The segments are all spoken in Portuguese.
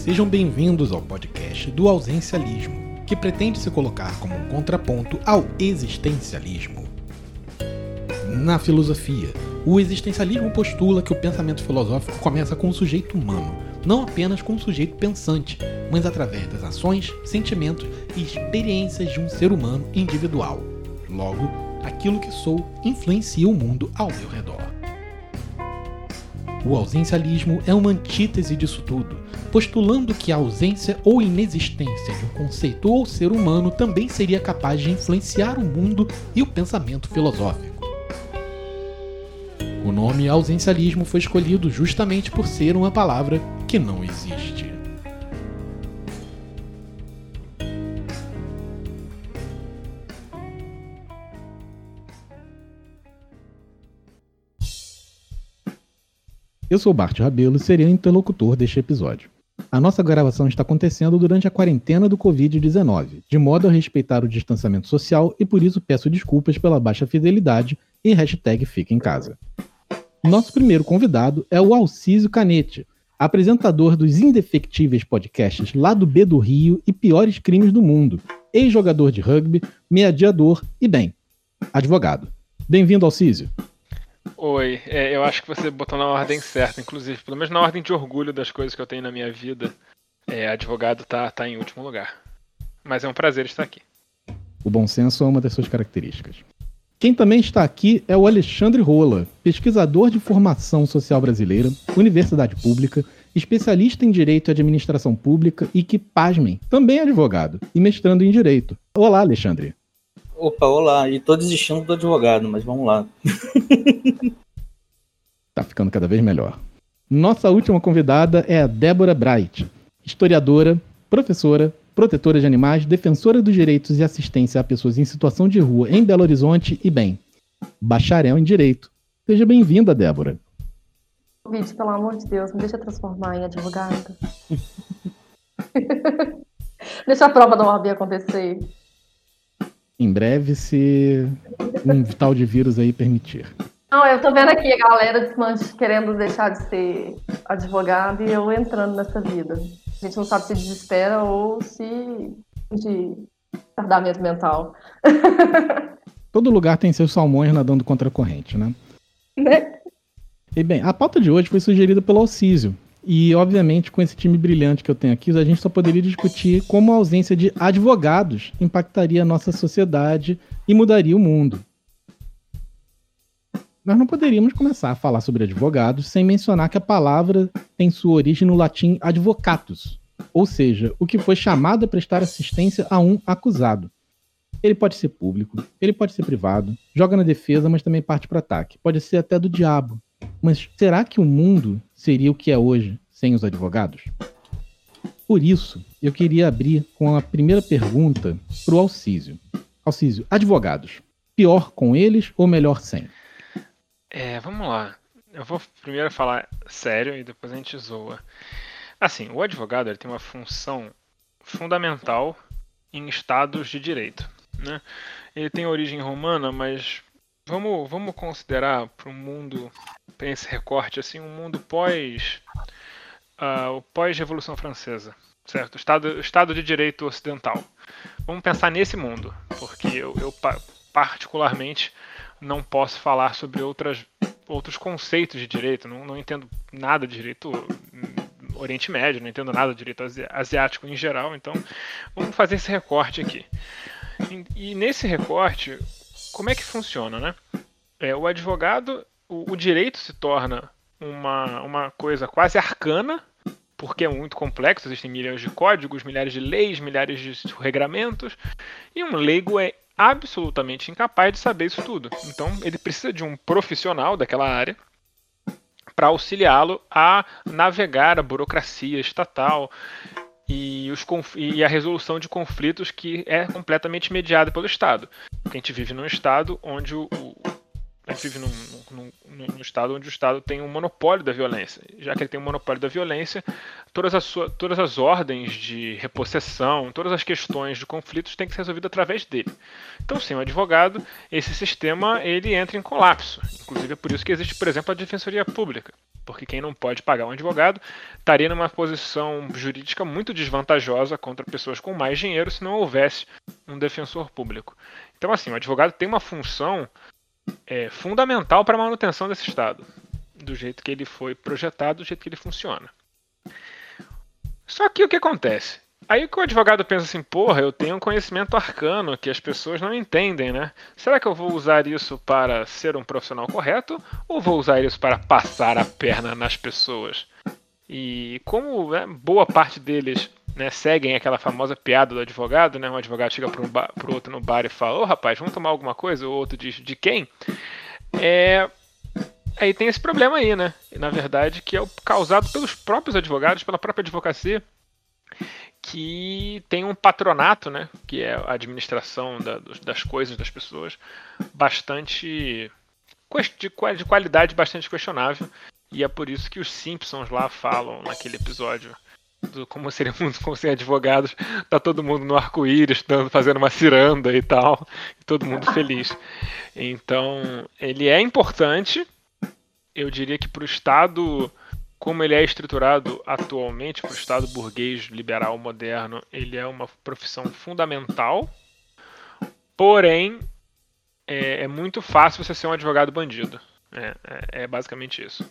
sejam bem-vindos ao podcast do Ausencialismo, que pretende se colocar como um contraponto ao existencialismo. Na filosofia, o existencialismo postula que o pensamento filosófico começa com o sujeito humano, não apenas com o sujeito pensante, mas através das ações, sentimentos e experiências de um ser humano individual. Logo, aquilo que sou influencia o mundo ao meu redor. O ausencialismo é uma antítese disso tudo, postulando que a ausência ou inexistência de um conceito ou ser humano também seria capaz de influenciar o mundo e o pensamento filosófico. O nome ausencialismo foi escolhido justamente por ser uma palavra que não existe. Eu sou Bart Rabelo e serei o interlocutor deste episódio. A nossa gravação está acontecendo durante a quarentena do Covid-19, de modo a respeitar o distanciamento social e por isso peço desculpas pela baixa fidelidade e hashtag Fica em Casa. Nosso primeiro convidado é o Alcísio Canete, apresentador dos indefectíveis podcasts Lá do B do Rio e Piores Crimes do Mundo, ex-jogador de rugby, mediador e, bem, advogado. Bem-vindo, Alcísio. Oi, é, eu acho que você botou na ordem certa, inclusive, pelo menos na ordem de orgulho das coisas que eu tenho na minha vida, é, advogado tá, tá em último lugar. Mas é um prazer estar aqui. O bom senso é uma das suas características. Quem também está aqui é o Alexandre Rola, pesquisador de formação social brasileira, universidade pública, especialista em direito e administração pública e que, pasmem, também é advogado e mestrando em direito. Olá, Alexandre. Opa, olá. E tô desistindo do advogado, mas vamos lá. tá ficando cada vez melhor. Nossa última convidada é a Débora Bright, historiadora, professora, protetora de animais, defensora dos direitos e assistência a pessoas em situação de rua em Belo Horizonte e, bem, bacharel em direito. Seja bem-vinda, Débora. Vídeo, pelo amor de Deus, me deixa transformar em advogada. deixa a prova da OAB acontecer em breve, se um tal de vírus aí permitir. Não, eu tô vendo aqui a galera querendo deixar de ser advogado e eu entrando nessa vida. A gente não sabe se desespera ou se de tardamento mental. Todo lugar tem seus salmões nadando contra a corrente, né? né? E bem, a pauta de hoje foi sugerida pelo Alcísio, e, obviamente, com esse time brilhante que eu tenho aqui, a gente só poderia discutir como a ausência de advogados impactaria a nossa sociedade e mudaria o mundo. Nós não poderíamos começar a falar sobre advogados sem mencionar que a palavra tem sua origem no latim advocatus, ou seja, o que foi chamado a prestar assistência a um acusado. Ele pode ser público, ele pode ser privado, joga na defesa, mas também parte para ataque. Pode ser até do diabo. Mas será que o mundo seria o que é hoje sem os advogados? Por isso, eu queria abrir com a primeira pergunta para o Alcísio. Alcísio, advogados, pior com eles ou melhor sem? É, vamos lá. Eu vou primeiro falar sério e depois a gente zoa. Assim, o advogado ele tem uma função fundamental em estados de direito. Né? Ele tem origem romana, mas vamos, vamos considerar para um mundo tem esse recorte assim, um mundo pós uh, o pós-revolução francesa, certo? Estado, estado de direito ocidental. Vamos pensar nesse mundo, porque eu, eu particularmente não posso falar sobre outras, outros conceitos de direito. Não, não entendo nada de direito hum, Oriente Médio, não entendo nada de direito asiático em geral. Então, vamos fazer esse recorte aqui. E, e nesse recorte, como é que funciona, né? É, o advogado o, o direito se torna uma, uma coisa quase arcana, porque é muito complexo, existem milhões de códigos, milhares de leis, milhares de regramentos, e um leigo é absolutamente incapaz de saber isso tudo. Então, ele precisa de um profissional daquela área para auxiliá-lo a navegar a burocracia estatal e, os, e, a resolução de conflitos que é completamente mediada pelo Estado. Porque a gente vive num Estado onde o, gente vive num, num, num, estado onde o Estado tem um monopólio da violência. Já que ele tem um monopólio da violência, todas as, todas as ordens de repossessão, todas as questões de conflitos têm que ser resolvidas através dele. Então, sem o advogado, esse sistema ele entra em colapso. Inclusive é por isso que existe, por exemplo, a defensoria pública. porque quem não pode pagar um advogado estaria numa posição jurídica muito desvantajosa contra pessoas com mais dinheiro se não houvesse um defensor público. Então, assim, o advogado tem uma função é, fundamental para a manutenção desse Estado, do jeito que ele foi projetado, do jeito que ele funciona. Só que o que acontece? Aí que o advogado pensa assim, porra, eu tenho um conhecimento arcano que as pessoas não entendem, né? Será que eu vou usar isso para ser um profissional correto ou vou usar isso para passar a perna nas pessoas? E como né, boa parte deles né, seguem aquela famosa piada do advogado, né? Um advogado chega para um outro no bar e fala, ô rapaz, vamos tomar alguma coisa? O outro diz, de quem? É, aí tem esse problema aí, né? Na verdade, que é causado pelos próprios advogados, pela própria advocacia, que tem um patronato, né, que é a administração da, das coisas das pessoas, bastante de qualidade bastante questionável. E é por isso que os Simpsons lá falam naquele episódio do como seria muito como ser advogados, tá todo mundo no arco-íris, fazendo uma ciranda e tal, e todo mundo feliz. Então, ele é importante, eu diria que para o Estado como ele é estruturado atualmente para o Estado burguês liberal moderno, ele é uma profissão fundamental. Porém, é, é muito fácil você ser um advogado bandido. É, é, é, basicamente isso.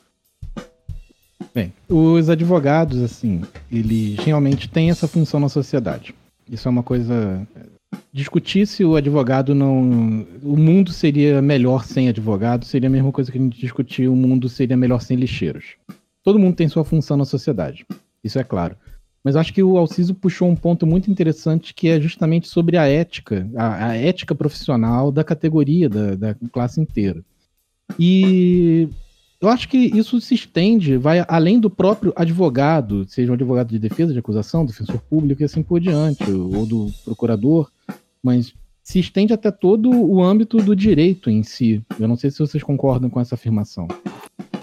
Bem, os advogados, assim, eles realmente têm essa função na sociedade. Isso é uma coisa. Discutir se o advogado não. O mundo seria melhor sem advogado seria a mesma coisa que a gente discutir o mundo seria melhor sem lixeiros. Todo mundo tem sua função na sociedade. Isso é claro. Mas acho que o Alciso puxou um ponto muito interessante que é justamente sobre a ética, a, a ética profissional da categoria, da, da, classe inteira. E eu acho que isso se estende, vai além do próprio advogado, seja um advogado de defesa, de acusação, defensor público e assim por diante, ou do procurador, mas se estende até todo o âmbito do direito em si. Eu não sei se vocês concordam com essa afirmação.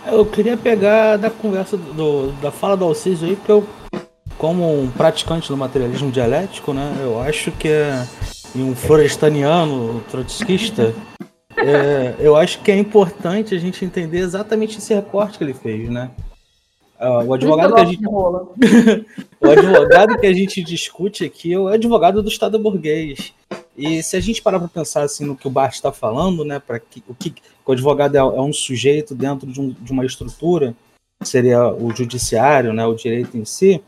Eu queria pegar da conversa do, da fala do Alciso aí, porque eu, como um praticante do materialismo dialético, né, eu acho que é um florestaniano trotskista, é, eu acho que é importante a gente entender exatamente esse recorte que ele fez, né? Uh, o advogado que a gente o advogado que a gente discute aqui é o advogado do Estado burguês. E se a gente parar para pensar assim no que o Bart está falando, né, para que o que o advogado é, é um sujeito dentro de, um, de, uma estrutura, seria o judiciário, né, o direito em si,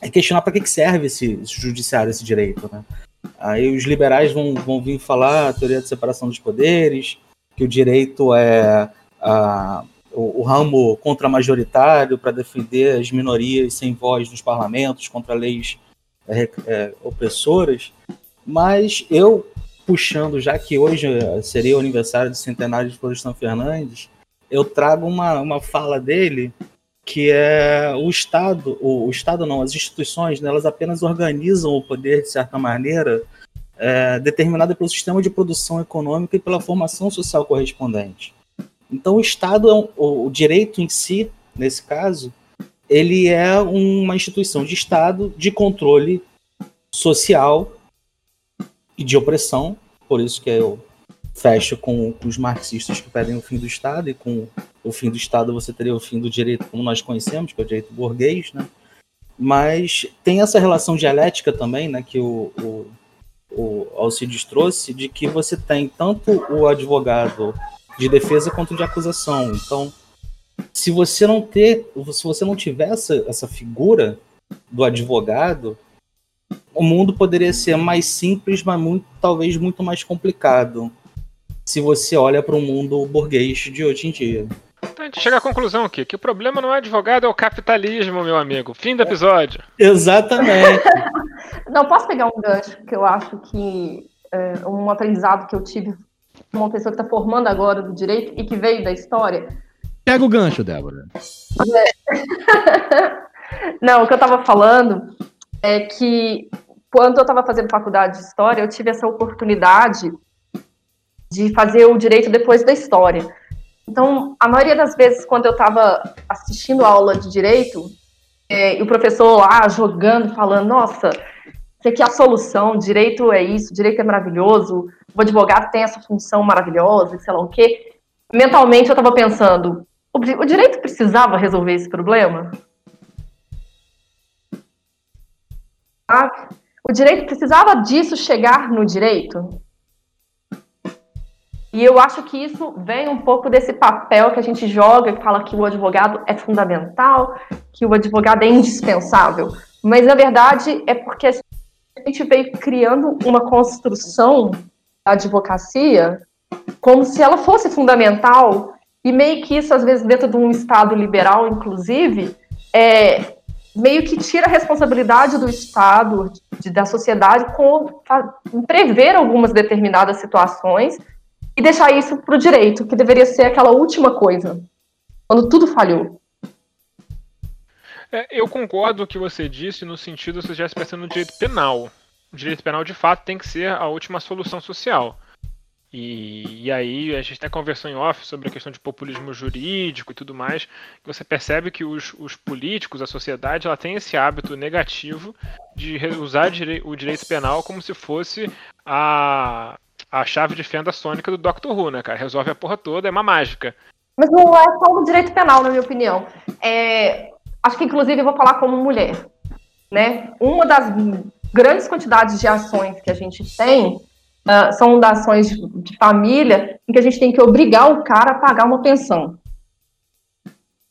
é questionar para que, que serve esse, esse, judiciário, esse direito, né? Aí os liberais vão, vão vir falar a teoria da separação dos poderes, que o direito é a, o, o ramo contra-majoritário para defender as minorias sem voz nos parlamentos contra leis é, é, opressoras. Mas eu, puxando, já que hoje seria o aniversário do centenário de Florestan Fernandes, eu trago uma, uma fala dele que é o Estado, o, o Estado não, as instituições, né, elas apenas organizam o poder de certa maneira é, determinada pelo sistema de produção econômica e pela formação social correspondente. Então o Estado, é um, o, o direito em si, nesse caso, ele é uma instituição de Estado de controle social e de opressão, por isso que eu fecho com, com, os marxistas que pedem o fim do Estado, e com o fim do Estado você teria o fim do direito como nós conhecemos, que é o direito burguês, né? Mas tem essa relação dialética também, né, que o, o, o Alcides trouxe, de que você tem tanto o advogado de defesa quanto de acusação. Então, se você não ter, se você não tiver essa, essa figura do advogado, o mundo poderia ser mais simples, mas muito, talvez muito mais complicado. Se você olha para o mundo burguês de hoje em dia. Então a gente chega à conclusão aqui que o problema não é advogado, é o capitalismo, meu amigo. Fim do episódio. Exatamente. não, posso pegar um gancho que eu acho que é, um aprendizado que eu tive com uma pessoa que está formando agora do direito e que veio da história. Pega o gancho, Débora. É. não, o que eu estava falando é que quando eu estava fazendo faculdade de história, eu tive essa oportunidade de fazer o direito depois da história. Então, a maioria das vezes, quando eu estava assistindo a aula de direito, é, e o professor lá jogando, falando: Nossa, isso aqui é a solução, direito é isso, direito é maravilhoso, o advogado tem essa função maravilhosa, sei lá o quê. Mentalmente, eu estava pensando: o direito precisava resolver esse problema? O direito precisava disso chegar no direito? E eu acho que isso vem um pouco desse papel que a gente joga, que fala que o advogado é fundamental, que o advogado é indispensável. Mas, na verdade, é porque a gente veio criando uma construção da advocacia como se ela fosse fundamental, e meio que isso, às vezes, dentro de um Estado liberal, inclusive, é, meio que tira a responsabilidade do Estado, de, da sociedade, com, em prever algumas determinadas situações e deixar isso para o direito, que deveria ser aquela última coisa, quando tudo falhou. É, eu concordo com o que você disse no sentido de você já se no direito penal. O direito penal, de fato, tem que ser a última solução social. E, e, aí a gente até conversou em off sobre a questão de populismo jurídico e tudo mais, você percebe que os, os políticos, a sociedade, ela tem esse hábito negativo de usar o direito penal como se fosse a, a chave de fenda sônica do Doctor Who, né, cara? Resolve a porra toda, é uma mágica. Mas não é só o direito penal, na minha opinião. É, acho que, inclusive, eu vou falar como mulher. Né? Uma das grandes quantidades de ações que a gente tem uh, são ações de, de, família em que a gente tem que obrigar o cara a pagar uma pensão.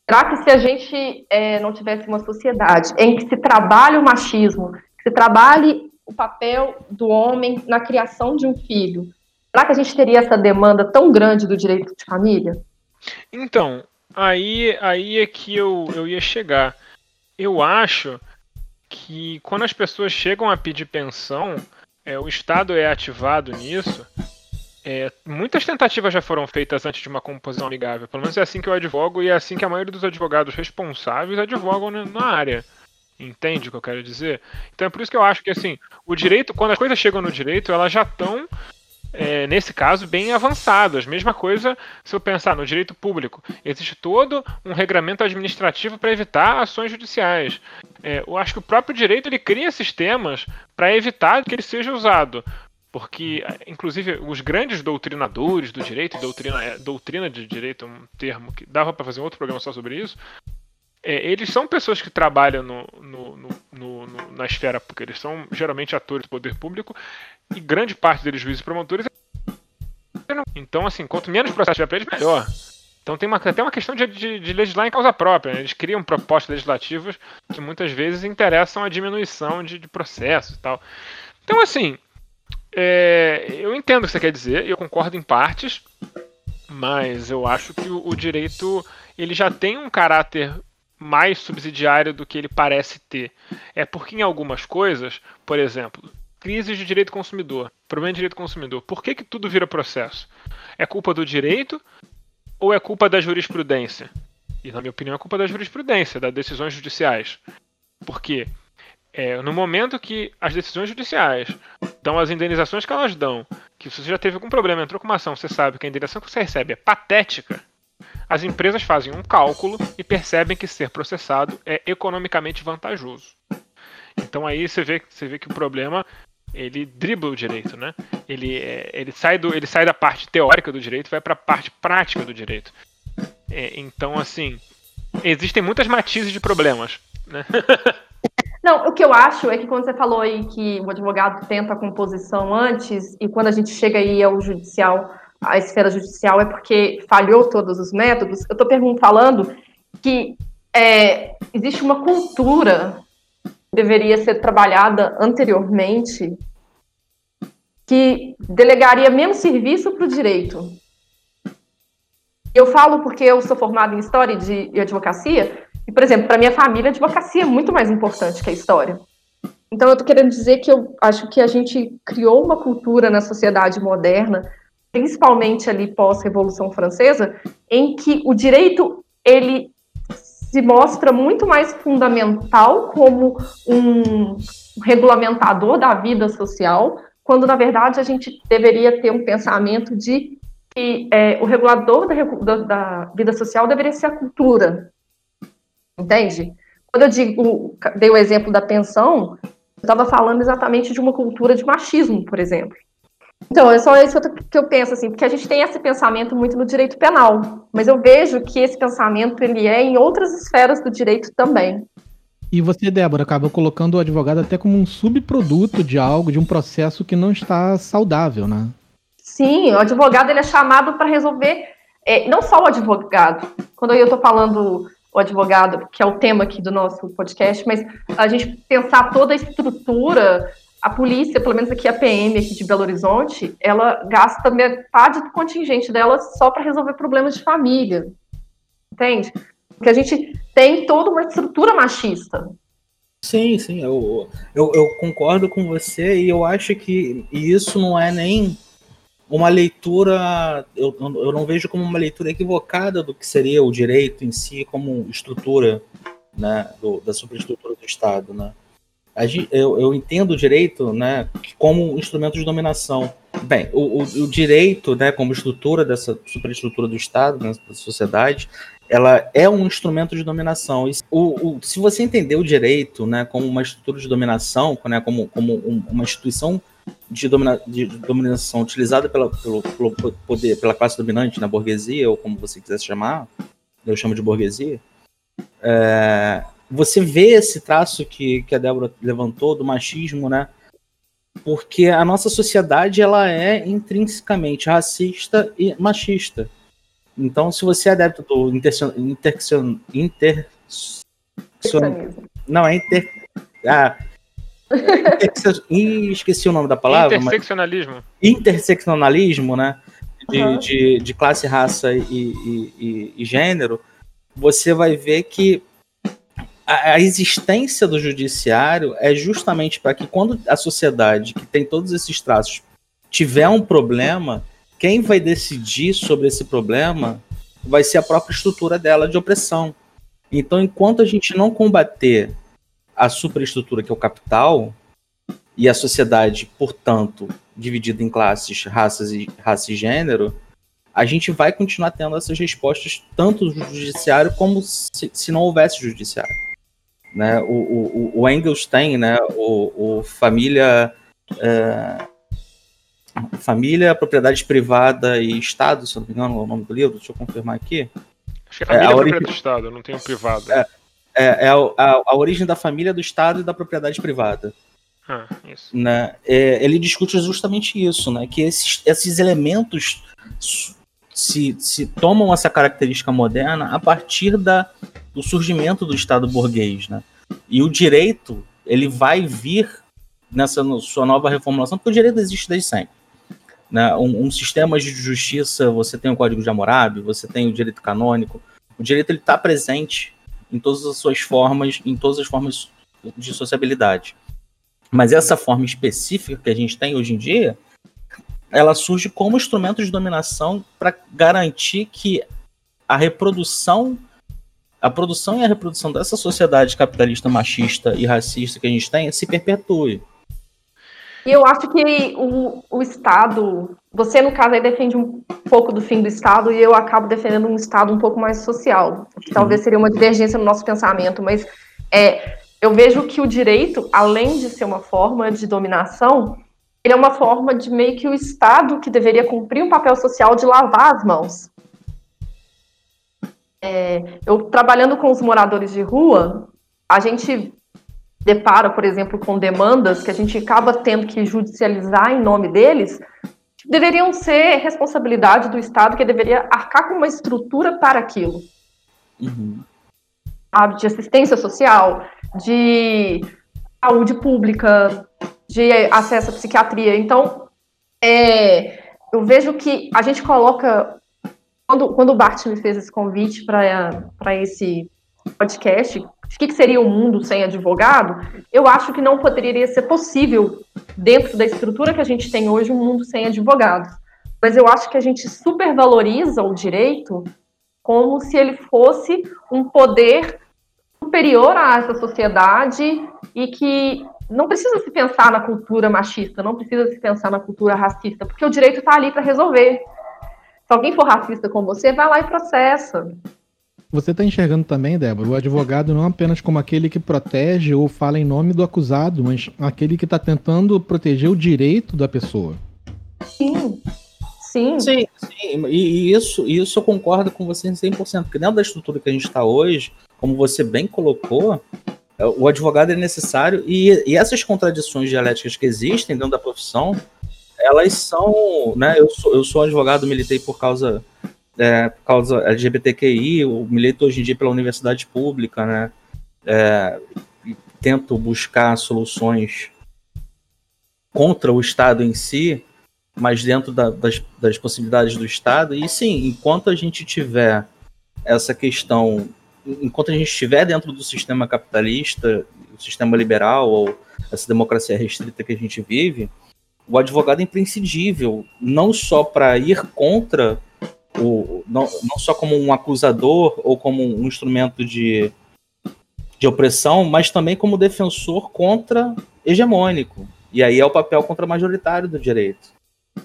Será que se a gente é, não tivesse uma sociedade em que se trabalhe o machismo, que se trabalhe o papel do homem na criação de um filho, será que a gente teria essa demanda tão grande do direito de família? Então, aí, aí é que eu, eu ia chegar. Eu acho que quando as pessoas chegam a pedir pensão, é, o Estado é ativado nisso. É, muitas tentativas já foram feitas antes de uma composição amigável. Pelo menos é assim que eu advogo e é assim que a maioria dos advogados responsáveis advogam na área. Entende o que eu quero dizer? Então é por isso que eu acho que assim, o direito, quando as coisas chegam no direito, elas já estão, é, nesse caso, bem avançadas. Mesma coisa se eu pensar no direito público. Existe todo um regramento administrativo para evitar ações judiciais. É, eu acho que o próprio direito ele cria sistemas para evitar que ele seja usado. Porque, inclusive, os grandes doutrinadores do direito, doutrina, é, doutrina de direito, um termo que dava para fazer um outro programa só sobre isso, é, eles são pessoas que trabalham no, no, no, na esfera, porque eles são geralmente atores do poder público, e grande parte deles, juízes e promotores, então, assim, quanto menos processo tiver para eles, melhor. Então tem uma, até uma questão de, de, de legislar em causa própria. Né? Eles criam propostas legislativas que muitas vezes interessam a diminuição de, de processos e tal. Então, assim, é, eu entendo o que você quer dizer, eu concordo em partes, mas eu acho que o, o direito ele já tem um caráter mais subsidiário do que ele parece ter. É porque em algumas coisas, por exemplo, crise de direito consumidor, problema de direito consumidor, por que, que tudo vira processo? É culpa do direito ou é culpa da jurisprudência? E na minha opinião é culpa da jurisprudência, das decisões judiciais. Porque é, no momento que as decisões judiciais dão as indenizações que elas dão, que você já teve algum problema, entrou com uma ação, você sabe que a indenização que você recebe é patética, as empresas fazem um cálculo e percebem que ser processado é economicamente vantajoso. Então aí você vê, você vê que o problema ele dribla o direito, né? Ele, é, ele, sai do, ele sai da parte teórica do direito e vai para a parte prática do direito. É, então, assim, existem muitas matizes de problemas, né? Não, o que eu acho é que quando você falou aí que o advogado tenta a composição antes e quando a gente chega aí ao judicial a esfera judicial é porque falhou todos os métodos. Eu estou falando que é, existe uma cultura que deveria ser trabalhada anteriormente que delegaria menos serviço para o direito. Eu falo porque eu sou formada em História e Advocacia, e, por exemplo, para minha família, a advocacia é muito mais importante que a história. Então, eu estou querendo dizer que eu acho que a gente criou uma cultura na sociedade moderna principalmente ali pós-Revolução Francesa, em que o direito ele se mostra muito mais fundamental como um regulamentador da vida social, quando na verdade a gente deveria ter um pensamento de que é, o regulador da, da, vida social deveria ser a cultura, entende? Quando eu digo, dei o exemplo da pensão, eu estava falando exatamente de uma cultura de machismo, por exemplo. Então, é só isso que eu penso, assim, porque a gente tem esse pensamento muito no direito penal, mas eu vejo que esse pensamento ele é em outras esferas do direito também. E você, Débora, acaba colocando o advogado até como um subproduto de algo, de um processo que não está saudável, né? Sim, o advogado ele é chamado para resolver, é, não só o advogado. Quando eu estou falando o advogado, que é o tema aqui do nosso podcast, mas a gente pensar toda a estrutura a polícia, pelo menos aqui a PM aqui de Belo Horizonte, ela gasta metade do contingente dela só para resolver problemas de família. Entende? Porque a gente tem toda uma estrutura machista. Sim, sim, eu, eu, eu concordo com você e eu acho que isso não é nem uma leitura, eu, eu não vejo como uma leitura equivocada do que seria o direito em si como estrutura né, do, da superestrutura do Estado, né? Eu, eu entendo o direito né, como instrumento de dominação. Bem, o, o, o direito, né, como estrutura dessa superestrutura do Estado, né, da sociedade, ela é um instrumento de dominação. O, o, se você entender o direito né, como uma estrutura de dominação, né, como, como um, uma instituição de, domina, de, dominação utilizada pela, pelo, pelo, poder, pela classe dominante na burguesia, ou como você quiser chamar, eu chamo de burguesia, é, você vê esse traço que, que a Débora levantou do machismo, né? Porque a nossa sociedade ela é intrinsecamente racista e machista. Então, se você é adepto do intersection, intersection, inter, não é inter, ah, Ih, esqueci o nome da palavra. Interseccionalismo. Mas... Interseccionalismo, né? De, uhum. de, de, classe, raça e, e, e, e, gênero, você vai ver que a, existência do judiciário é justamente para que quando a sociedade que tem todos esses traços tiver um problema, quem vai decidir sobre esse problema vai ser a própria estrutura dela de opressão. Então, enquanto a gente não combater a superestrutura que é o capital e a sociedade, portanto, dividida em classes, raças e raça e gênero, a gente vai continuar tendo essas respostas tanto do judiciário como se, se não houvesse judiciário né? O, o, o Engels tem, né? O, o família, é, família, propriedade privada e Estado, se não me engano, é o nome do livro. Deixa eu confirmar aqui. Acho que é família é, a propriedade do Estado, não tem privado. É, é, é a, a, a, origem da família, do Estado e da propriedade privada. Ah. Né? É, ele discute justamente isso, né? Que esses, esses elementos se, se tomam essa característica moderna a partir da, do surgimento do Estado burguês, né? E o direito, ele vai vir nessa sua nova reformulação, porque o direito existe desde sempre. Né? Um, um sistema de justiça, você tem o Código de Hammurabi, você tem o direito canônico. O direito ele está presente em todas as suas formas, em todas as formas de sociabilidade. Mas essa forma específica que a gente tem hoje em dia, ela surge como instrumento de dominação para garantir que a reprodução a produção e a reprodução dessa sociedade capitalista machista e racista que a gente tem se perpetue. E eu acho que o, o Estado, você no caso aí defende um pouco do fim do Estado e eu acabo defendendo um Estado um pouco mais social, que talvez seria uma divergência no nosso pensamento, mas é, eu vejo que o direito, além de ser uma forma de dominação, ele é uma forma de meio que o Estado que deveria cumprir um papel social de lavar as mãos. É, eu trabalhando com os moradores de rua, a gente depara, por exemplo, com demandas que a gente acaba tendo que judicializar em nome deles, que deveriam ser responsabilidade do Estado, que deveria arcar com uma estrutura para aquilo. Uhum. De assistência social, de saúde pública, de acesso à psiquiatria. Então, é, eu vejo que a gente coloca quando, quando o Bart me fez esse convite para esse podcast, o que, que seria o um mundo sem advogado, eu acho que não poderia ser possível, dentro da estrutura que a gente tem hoje, um mundo sem advogados. Mas eu acho que a gente supervaloriza o direito como se ele fosse um poder superior a essa sociedade e que não precisa se pensar na cultura machista, não precisa se pensar na cultura racista, porque o direito está ali para resolver. Se alguém for racista com você, vai lá e processa. Você está enxergando também, Débora, o advogado não apenas como aquele que protege ou fala em nome do acusado, mas aquele que está tentando proteger o direito da pessoa. Sim. Sim. Sim, sim. E, e isso, isso eu concordo com você em 100%, porque dentro da estrutura que a gente está hoje, como você bem colocou, o advogado é necessário e, e essas contradições dialéticas que existem dentro da profissão, elas são, né, eu sou, eu sou advogado, militei por causa, é, por causa LGBTQI, eu milito hoje em dia pela universidade pública, né, é, tento buscar soluções contra o Estado em si, mas dentro da, das, das possibilidades do Estado. E sim, enquanto a gente tiver essa questão, enquanto a gente estiver dentro do sistema capitalista, o sistema liberal ou essa democracia restrita que a gente vive, o advogado é imprescindível, não só para ir contra o, não, não só como um acusador ou como um instrumento de, de opressão, mas também como defensor contra hegemônico. E aí é o papel contra-majoritário do direito.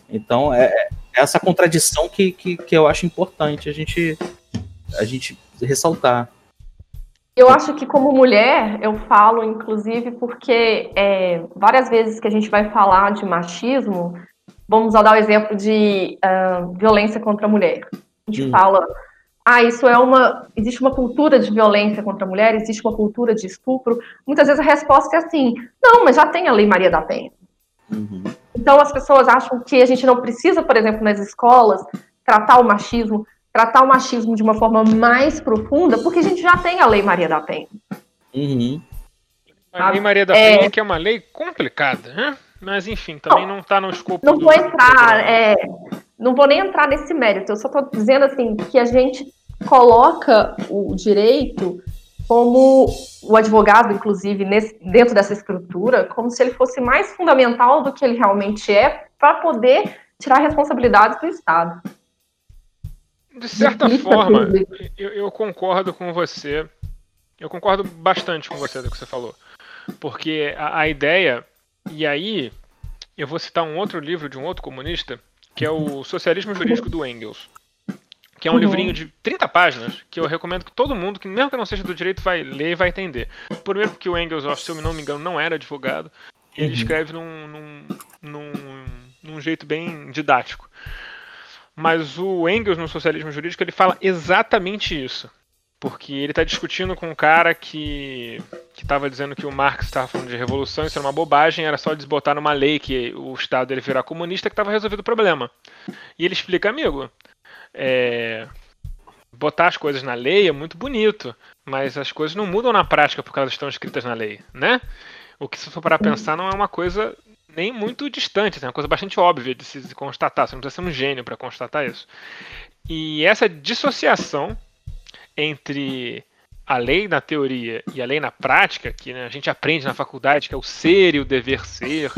Então, é, é essa contradição que, que, que eu acho importante a gente, a gente ressaltar. Eu acho que como mulher, eu falo, inclusive, porque é, várias vezes que a gente vai falar de machismo, vamos dar o exemplo de uh, violência contra a mulher. A gente hum. fala, ah, isso é uma. Existe uma cultura de violência contra a mulher, existe uma cultura de estupro. Muitas vezes a resposta é assim: não, mas já tem a Lei Maria da Penha. Uhum. Então as pessoas acham que a gente não precisa, por exemplo, nas escolas, tratar o machismo, tratar o machismo de uma forma mais profunda, porque a gente já tem a Lei Maria da Penha. Uhum. A Lei Maria da. Penha, é... que é uma lei complicada, né? Mas enfim, também não está no escopo. Não vou entrar, é, não vou nem entrar nesse mérito. Eu só estou dizendo assim que a gente coloca o direito como o advogado, inclusive, nesse, dentro dessa estrutura, como se ele fosse mais fundamental do que ele realmente é, para poder tirar responsabilidades do Estado. De certa forma, eu, eu, concordo com você. Eu concordo bastante com você do que você falou. Porque a, a ideia, e aí eu vou citar um outro livro de um outro comunista, que é o Socialismo Jurídico do Engels que é um uhum. livrinho de 30 páginas, que eu recomendo que todo mundo, que mesmo que não seja do direito, vai ler e vai entender. Primeiro porque o Engels, se eu não me engano, não era advogado, ele uhum. escreve num, num, num, num jeito bem didático. Mas o Engels, no Socialismo Jurídico, ele fala exatamente isso. Porque ele está discutindo com um cara que estava dizendo que o Marx estava falando de revolução, isso era uma bobagem, era só desbotar numa lei que o Estado dele virar comunista que estava resolvido o problema. E ele explica, amigo, é, botar as coisas na lei é muito bonito, mas as coisas não mudam na prática porque elas estão escritas na lei, né? O que se for para pensar não é uma coisa nem muito distante, é uma coisa bastante óbvia de se constatar. Você não precisa ser um gênio para constatar isso. E essa dissociação entre a lei na teoria e a lei na prática, que né, a gente aprende na faculdade, que é o ser e o dever ser,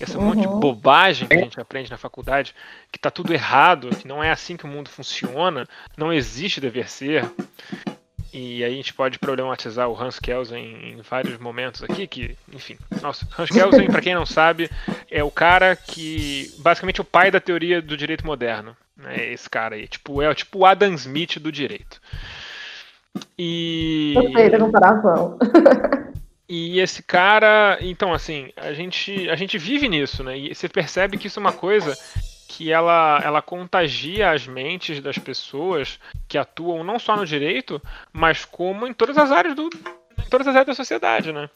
esse uhum. monte de uhum. bobagem que a gente aprende na faculdade, que tá tudo errado, que não é assim que o mundo funciona, não existe dever ser. E aí a gente pode problematizar o Hans Kelsen em vários momentos aqui, que, enfim. Nossa, Hans Kelsen, para quem não sabe, é o cara que. basicamente o pai da teoria do direito moderno. É esse cara aí. Tipo, é tipo o Adam Smith do direito. E. Da comparação. E esse cara, então assim, a gente, a gente vive nisso, né? E você percebe que isso é uma coisa que ela, ela contagia as mentes das pessoas que atuam não só no direito, mas como em todas as áreas do todas as áreas da sociedade, né?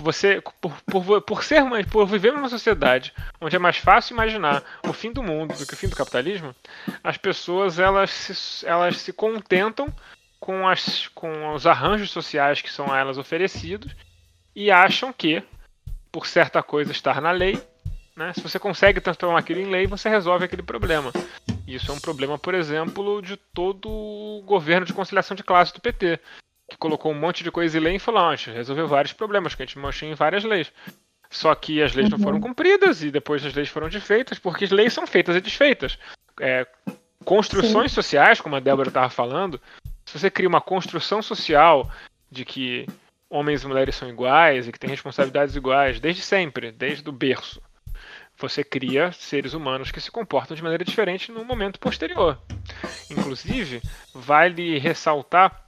Você por, por, por ser por viver numa sociedade onde é mais fácil imaginar o fim do mundo do que o fim do capitalismo, as pessoas elas se, elas se contentam com, as, com os arranjos sociais que são a elas oferecidos e acham que, por certa coisa estar na lei, né, se você consegue transformar aquilo em lei, você resolve aquele problema. Isso é um problema, por exemplo, de todo o governo de conciliação de classe do PT, que colocou um monte de coisa em lei e falou: ah, a gente resolveu vários problemas, que a gente manchou em várias leis. Só que as leis não foram uhum. cumpridas e depois as leis foram desfeitas, porque as leis são feitas e desfeitas. É, construções Sim. sociais, como a Débora estava falando, se você cria uma construção social de que homens e mulheres são iguais e que têm responsabilidades iguais desde sempre, desde o berço, você cria seres humanos que se comportam de maneira diferente no momento posterior. Inclusive, vale ressaltar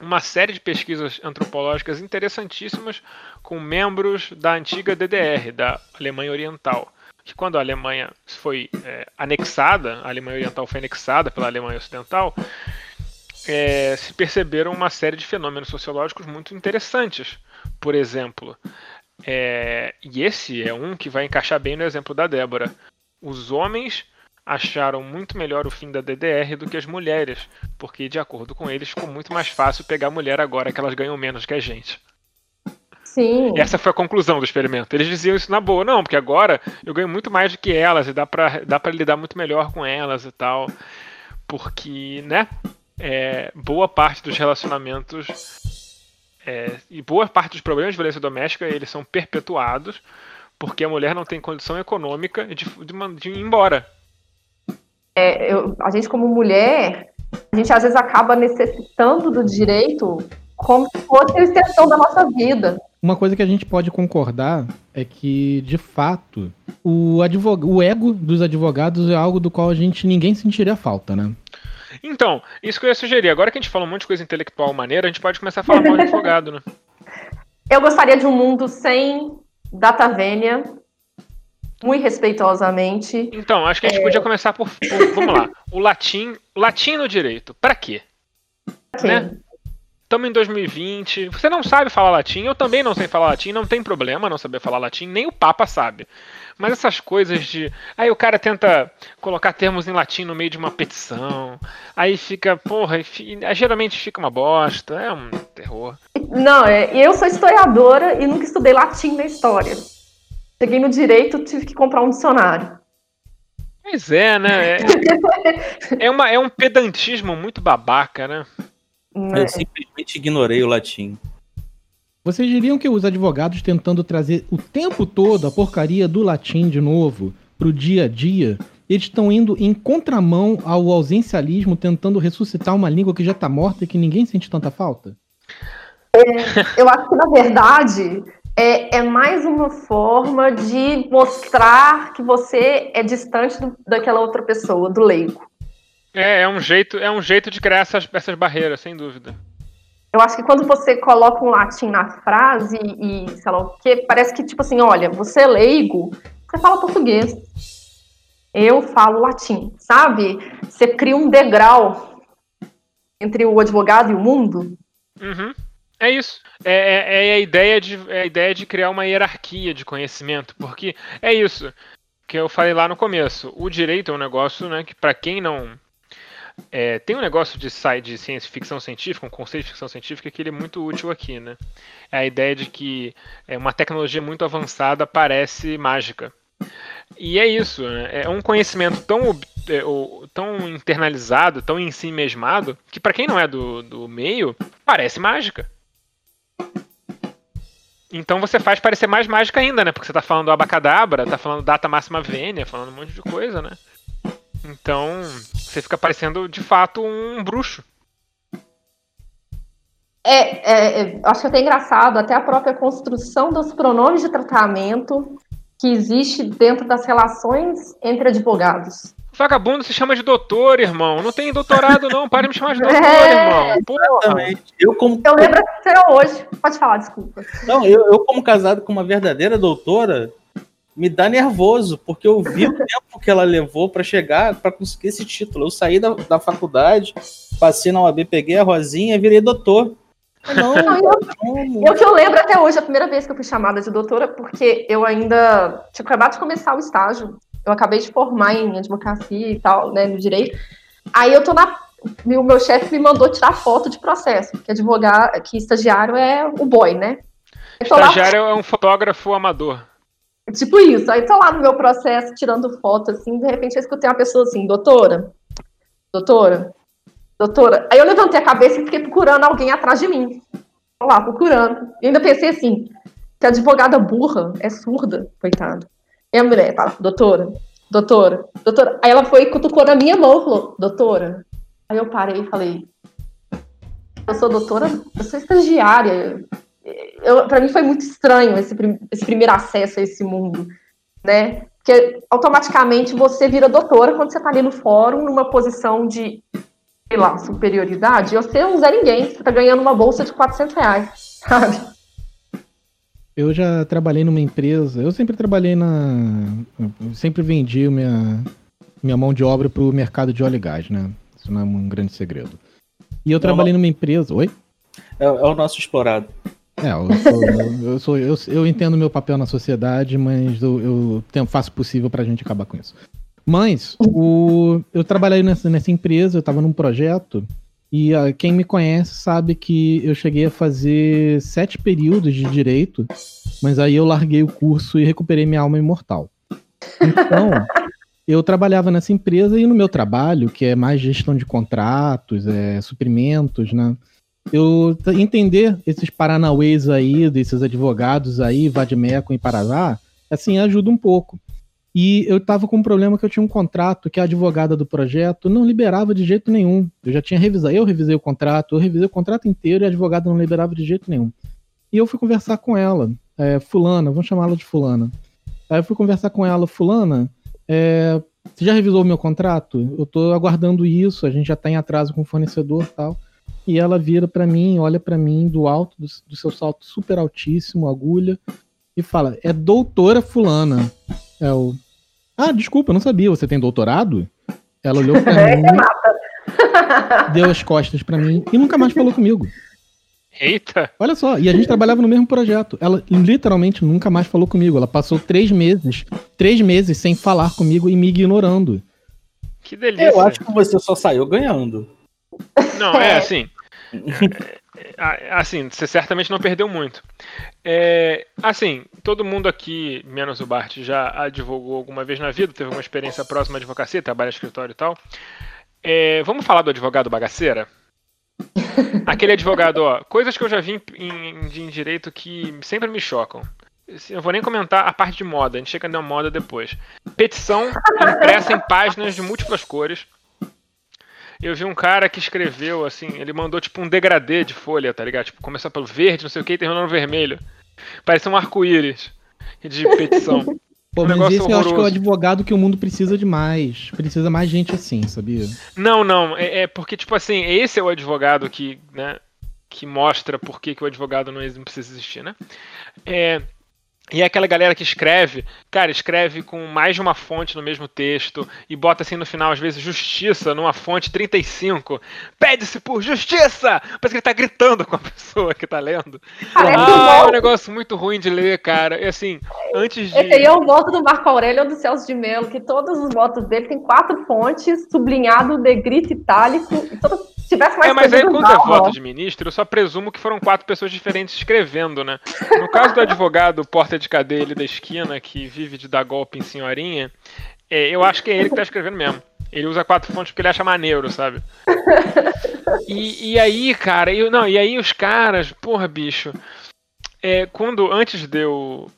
uma série de pesquisas antropológicas interessantíssimas com membros da antiga DDR, da Alemanha Oriental. que quando a Alemanha foi é, anexada, a Alemanha Oriental foi anexada pela Alemanha Ocidental, é, se perceberam uma série de fenômenos sociológicos muito interessantes. Por exemplo, é, e esse é um que vai encaixar bem no exemplo da Débora. Os homens acharam muito melhor o fim da DDR do que as mulheres, porque, de acordo com eles, ficou muito mais fácil pegar mulher agora que elas ganham menos que a gente. Sim. Essa foi a conclusão do experimento. Eles diziam isso na boa, não, porque agora eu ganho muito mais do que elas e dá pra, dá pra lidar muito melhor com elas e tal. Porque, né? É, boa parte dos relacionamentos é, e boa parte dos problemas de violência doméstica eles são perpetuados porque a mulher não tem condição econômica de, de, de ir embora. É, eu, a gente, como mulher, a gente às vezes acaba necessitando do direito como se fosse a extensão da nossa vida. Uma coisa que a gente pode concordar é que, de fato, o, advog... o ego dos advogados é algo do qual a gente ninguém sentiria falta, né? Então, isso que eu ia sugerir. Agora que a gente falou um monte de coisa intelectual maneira, a gente pode começar a falar mal de advogado, né? Eu gostaria de um mundo sem data vênia, muito respeitosamente. Então, acho que a gente é... podia começar por, por, Vamos lá. O latim, latim no direito. Para quê? Okay. Né? Estamos em 2020. Você não sabe falar latim, eu também não sei falar latim, não tem problema não saber falar latim, nem o Papa sabe. Mas essas coisas de. Aí o cara tenta colocar termos em latim no meio de uma petição. Aí fica, porra, geralmente fica uma bosta. É um terror. Não, é, eu sou historiadora e nunca estudei latim na história. Cheguei no direito, tive que comprar um dicionário. Pois é, né? É, é, uma, é um pedantismo muito babaca, né? Eu simplesmente ignorei o latim. Vocês diriam que os advogados tentando trazer o tempo todo a porcaria do latim de novo pro dia a dia, eles estão indo em contramão ao ausencialismo, tentando ressuscitar uma língua que já está morta e que ninguém sente tanta falta? É, eu acho que, na verdade, é, é, mais uma forma de mostrar que você é distante do, daquela outra pessoa, do leigo. É, é um jeito, é um jeito de criar essas, essas barreiras, sem dúvida. Eu acho que quando você coloca um latim na frase e, sei lá o que, parece que, tipo assim, olha, você é leigo, você fala português. Eu falo latim, sabe? Você cria um degrau entre o advogado e o mundo. Uhum. É isso. É, é, é, a ideia de, é a ideia de criar uma hierarquia de conhecimento, porque é isso que eu falei lá no começo. O direito é um negócio né, que, para quem não é, tem um negócio de de ciência ficção científica, um conceito de ficção científica que ele é muito útil aqui, né? É a ideia de que é, uma tecnologia muito avançada parece mágica. E é isso, né? é um conhecimento tão, é, tão internalizado, tão em si mesmado, que para quem não é do, do meio, parece mágica. Então você faz parecer mais mágica ainda, né? Porque você tá falando abacadabra, tá falando data máxima vênia, falando um monte de coisa, né? Então, você fica parecendo de fato um bruxo. É, é, é, acho que é até engraçado, até a própria construção dos pronomes de tratamento que existe dentro das relações entre advogados. Vagabundo se chama de doutor, irmão. Não tem doutorado, não. Para de me chamar de doutor, é, irmão. Porra. Eu, como... eu lembro que era hoje. Pode falar, desculpa. Não, eu, eu, como casado com uma verdadeira doutora, me dá nervoso, porque eu vi o tempo que ela levou para chegar, para conseguir esse título. Eu saí da, da faculdade, passei na UAB, peguei a Rosinha e virei doutor. Não, não, eu, eu que eu lembro até hoje, a primeira vez que eu fui chamada de doutora, porque eu ainda tinha acabado de começar o estágio. Eu acabei de formar em advocacia e tal, né, no direito. Aí eu tô na. O meu chefe me mandou tirar foto de processo, que advogado, que estagiário é o boy, né? Estagiário lá... é um fotógrafo amador. Tipo isso. Aí tô lá no meu processo, tirando foto, assim, de repente eu escutei uma pessoa assim, doutora, doutora, doutora. Aí eu levantei a cabeça e fiquei procurando alguém atrás de mim. Tô lá, procurando. E ainda pensei assim, que a advogada burra é surda, coitada. E a mulher fala, doutora, doutora, doutora. Aí ela foi e cutucou na minha mão falou, doutora. Aí eu parei e falei, eu sou doutora, eu sou estagiária, para mim foi muito estranho esse, esse primeiro acesso a esse mundo, né? Porque automaticamente você vira doutora quando você está ali no fórum, numa posição de, sei lá, superioridade, e você não é ninguém, você está ganhando uma bolsa de 400 reais, sabe? Eu já trabalhei numa empresa. Eu sempre trabalhei na. eu sempre vendi minha, minha mão de obra pro mercado de óleo e gás, né? Isso não é um grande segredo. E eu trabalhei numa empresa. Oi? É, é o nosso explorado. É, eu, sou, eu, sou, eu, eu entendo meu papel na sociedade, mas eu, eu tenho, faço o possível pra gente acabar com isso. Mas o, eu trabalhei nessa, nessa empresa, eu estava num projeto, e ah, quem me conhece sabe que eu cheguei a fazer sete períodos de direito, mas aí eu larguei o curso e recuperei minha alma imortal. Então, eu trabalhava nessa empresa e no meu trabalho, que é mais gestão de contratos, é, suprimentos, né? Eu entender esses paranauês aí, desses advogados aí, Vadimeco e Parazá, assim, ajuda um pouco. E eu tava com um problema que eu tinha um contrato que a advogada do projeto não liberava de jeito nenhum. Eu já tinha revisado, eu revisei o contrato, eu revisei o contrato inteiro e a advogada não liberava de jeito nenhum. E eu fui conversar com ela, é, fulana, vamos chamá-la de fulana. Aí eu fui conversar com ela, fulana, é, você já revisou o meu contrato? Eu tô aguardando isso, a gente já tá em atraso com o fornecedor e tal. E ela vira pra mim, olha pra mim do alto do, do seu salto super altíssimo, agulha, e fala: "É doutora fulana". É o Ah, desculpa, eu não sabia, você tem doutorado? Ela olhou pra É, mim, deu as costas pra mim e nunca mais falou comigo. Eita! Olha só, e a gente trabalhava no mesmo projeto. Ela literalmente nunca mais falou comigo. Ela passou três meses, três meses sem falar comigo e me ignorando. Que delícia. Eu acho que você só saiu ganhando. Não, é assim. é, é, assim, você certamente não perdeu muito. É, assim, todo mundo aqui, menos o Bart, já advogou alguma vez na vida, teve uma experiência próxima à advocacia, trabalha em escritório e tal. É, vamos falar do advogado bagaceira? Aquele advogado, ó, coisas que eu já vi em, em- em direito que sempre me chocam. Assim, Eu vou nem comentar a parte de moda, a gente chega na moda depois. Petição impressa em páginas de múltiplas cores. Eu vi um cara que escreveu, assim, ele mandou tipo um degradê de folha, tá ligado? Tipo, começar pelo verde, não sei o que, e terminou no vermelho. Parecia um arco-íris de petição. Pô, Um mas negócio esse eu acho que é o horroroso. advogado que o mundo precisa de mais. Precisa mais gente assim, sabia? Não, não, é, é porque, tipo assim, esse é o advogado que, né, que mostra por que, que o advogado não precisa existir, né? É, e é aquela galera que escreve, cara, escreve com mais de uma fonte no mesmo texto e bota assim no final, às vezes, justiça numa fonte 35. Pede-se por justiça! Parece que ele tá gritando com a pessoa que tá lendo. Parece Ah, um é um negócio muito ruim de ler, cara. E assim, antes de. Esse aí é o voto do Marco Aurélio ou do Celso de Mello, que todos os votos dele tem quatro fontes, sublinhado, negrito, itálico. E todo... Se tivesse mais É, mas aí quando é voto de ministro, eu só presumo que foram quatro pessoas diferentes escrevendo, né? No caso do advogado porta de cadeia ali da esquina, que vive de dar golpe em senhorinha, é, eu acho que é ele que tá escrevendo mesmo. Ele usa quatro fontes porque ele acha maneiro, sabe? E, e aí, cara, eu, não, e aí os caras, porra, bicho, é, quando, antes de eu,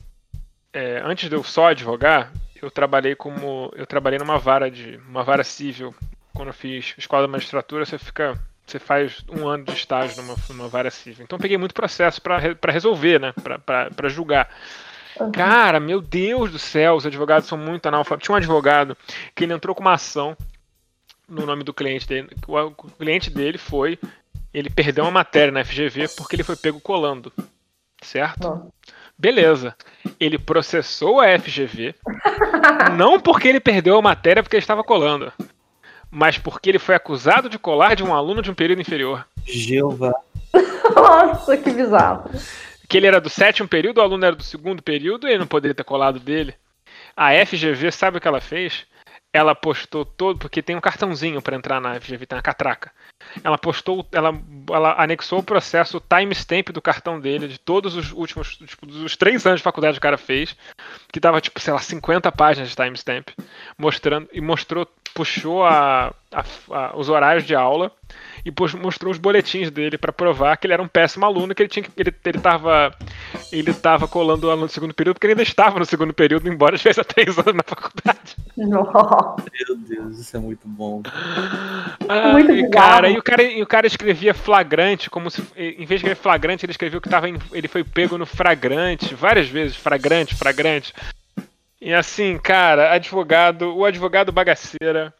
é, antes de eu só advogar, eu trabalhei como, eu trabalhei numa vara de, uma vara civil, quando eu fiz escola de magistratura, você fica você faz um ano de estágio numa, numa vara civil. Então eu peguei muito processo pra resolver, né? Pra julgar. Cara, meu Deus do céu, os advogados são muito analfabetos. Tinha um advogado que ele entrou com uma ação no nome do cliente dele. O, cliente dele foi. Ele perdeu uma matéria na FGV porque ele foi pego colando. Certo? Beleza. Ele processou a FGV. não porque ele perdeu a matéria porque ele estava colando. Mas porque ele foi acusado de colar de um aluno de um período inferior. Jeová. Nossa, que bizarro. que ele era do sétimo período, o aluno era do segundo período, e ele não poderia ter colado dele. A FGV, sabe o que ela fez? Ela postou todo, porque tem um cartãozinho para entrar na FGV, tem uma catraca. Ela postou, ela, ela anexou o processo, o timestamp do cartão dele, de todos os últimos, tipo, dos três anos de faculdade que o cara fez, que tava, tipo, sei lá, 50 páginas de timestamp, mostrando, e mostrou, puxou a, a- a- os horários de aula, e mostrou os boletins dele para provar que ele era um péssimo aluno, que ele tinha que ele, ele tava ele tava colando o aluno do segundo período, porque ele ainda estava no segundo período, embora estivesse há três anos na faculdade. Nossa. Meu Deus, isso é muito bom. Muito Ai, bizarro. cara, e o cara, e o cara escrevia flagrante, como se em vez de escrever flagrante, ele escreveu que tava em- ele foi pego no flagrante, várias vezes, flagrante, flagrante. E assim, cara, advogado, o advogado bagaceira,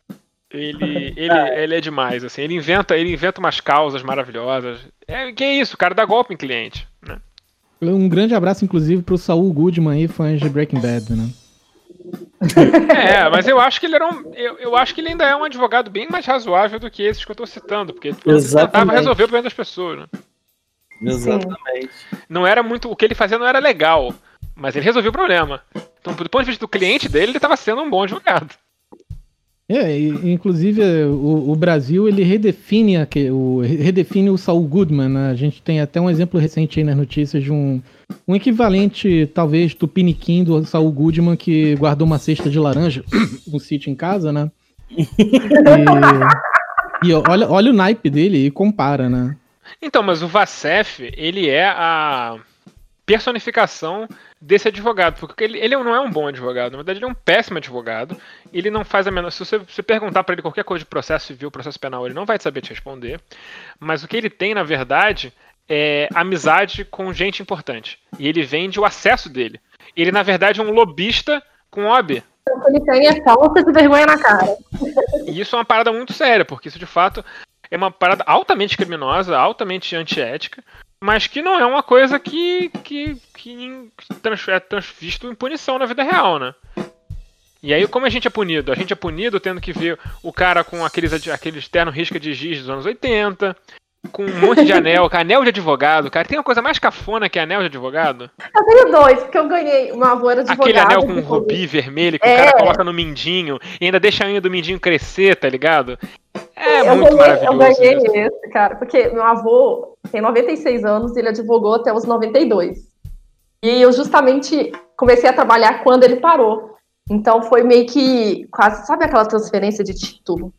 ele, ele, ele é demais, assim, ele inventa, ele inventa umas causas maravilhosas. É, que é isso, o cara dá golpe em cliente, né? Um grande abraço, inclusive, pro Saul Goodman aí, fãs de Breaking Bad, né? É, mas eu acho que ele era um. Eu, eu acho que ele ainda é um advogado bem mais razoável do que esses que eu tô citando, porque ele tentava resolver o problema das pessoas, né? Exatamente. Não era muito. O que ele fazia não era legal, mas ele resolveu o problema. Então, do ponto de vista do cliente dele, ele estava sendo um bom advogado. É, e, inclusive é, o, o Brasil ele redefine, o, redefine o Saul Goodman. né? A gente tem até um exemplo recente aí nas notícias de um, um equivalente, talvez, tupiniquim do Saul Goodman que guardou uma cesta de laranja no sítio em casa, né? E, e olha, olha o naipe dele e compara, né? Então, mas o Vacef, ele é a personificação desse advogado, porque ele, ele não é um bom advogado, na verdade ele é um péssimo advogado, ele não faz a menor... Se você, você perguntar para ele qualquer coisa de processo civil, processo penal, ele não vai saber te responder, mas o que ele tem, na verdade, é amizade com gente importante, e ele vende o acesso dele. Ele, na verdade, é um lobista com OB, O que ele tem é falta de vergonha na cara. E isso é uma parada muito séria, porque isso de fato é uma parada altamente criminosa, altamente antiética, mas que não é uma coisa que, que, que é visto em punição na vida real, né? E aí, como a gente é punido? A gente é punido tendo que ver o cara com aqueles, aqueles terno risca de giz dos anos 80, com um monte de anel, anel de advogado, cara. Tem uma coisa mais cafona que anel de advogado? Eu tenho dois, porque eu ganhei. Meu avô era advogado. Aquele anel com um rubi vermelho que É. o cara coloca no mindinho e ainda deixa a unha do mindinho crescer, tá ligado? É eu muito ganhei, eu ganhei isso. esse, cara, porque meu avô tem 96 anos e ele advogou até os 92. E eu justamente comecei a trabalhar quando ele parou. Então foi meio que quase, sabe aquela transferência de título?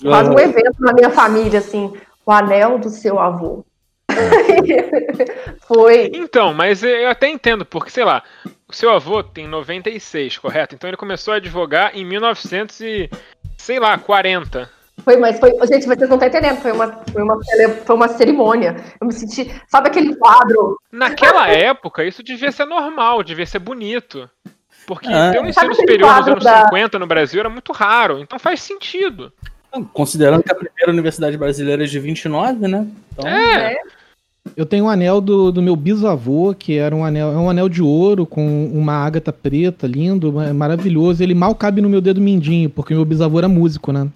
Quase um evento na minha família, assim, o anel do seu avô. foi. Então, mas eu até entendo, porque, sei lá, o seu avô tem 96, correto? Então ele começou a advogar em 1900 e, sei lá, 40. Foi, mas foi. Gente, vocês não estão entendendo. Foi uma, foi, uma, foi uma cerimônia. Eu me senti. Sabe aquele quadro? Naquela época, isso devia ser normal, devia ser bonito. Porque Ah. ter um ensino superior nos anos da- 50 no Brasil era muito raro, então faz sentido. Considerando que a primeira universidade brasileira é de 29, né? Então, É, né? Eu tenho um anel do, do meu bisavô, que era um anel, é um anel de ouro com uma ágata preta, lindo, ma- maravilhoso. Ele mal cabe no meu dedo mindinho, porque meu bisavô era músico, né?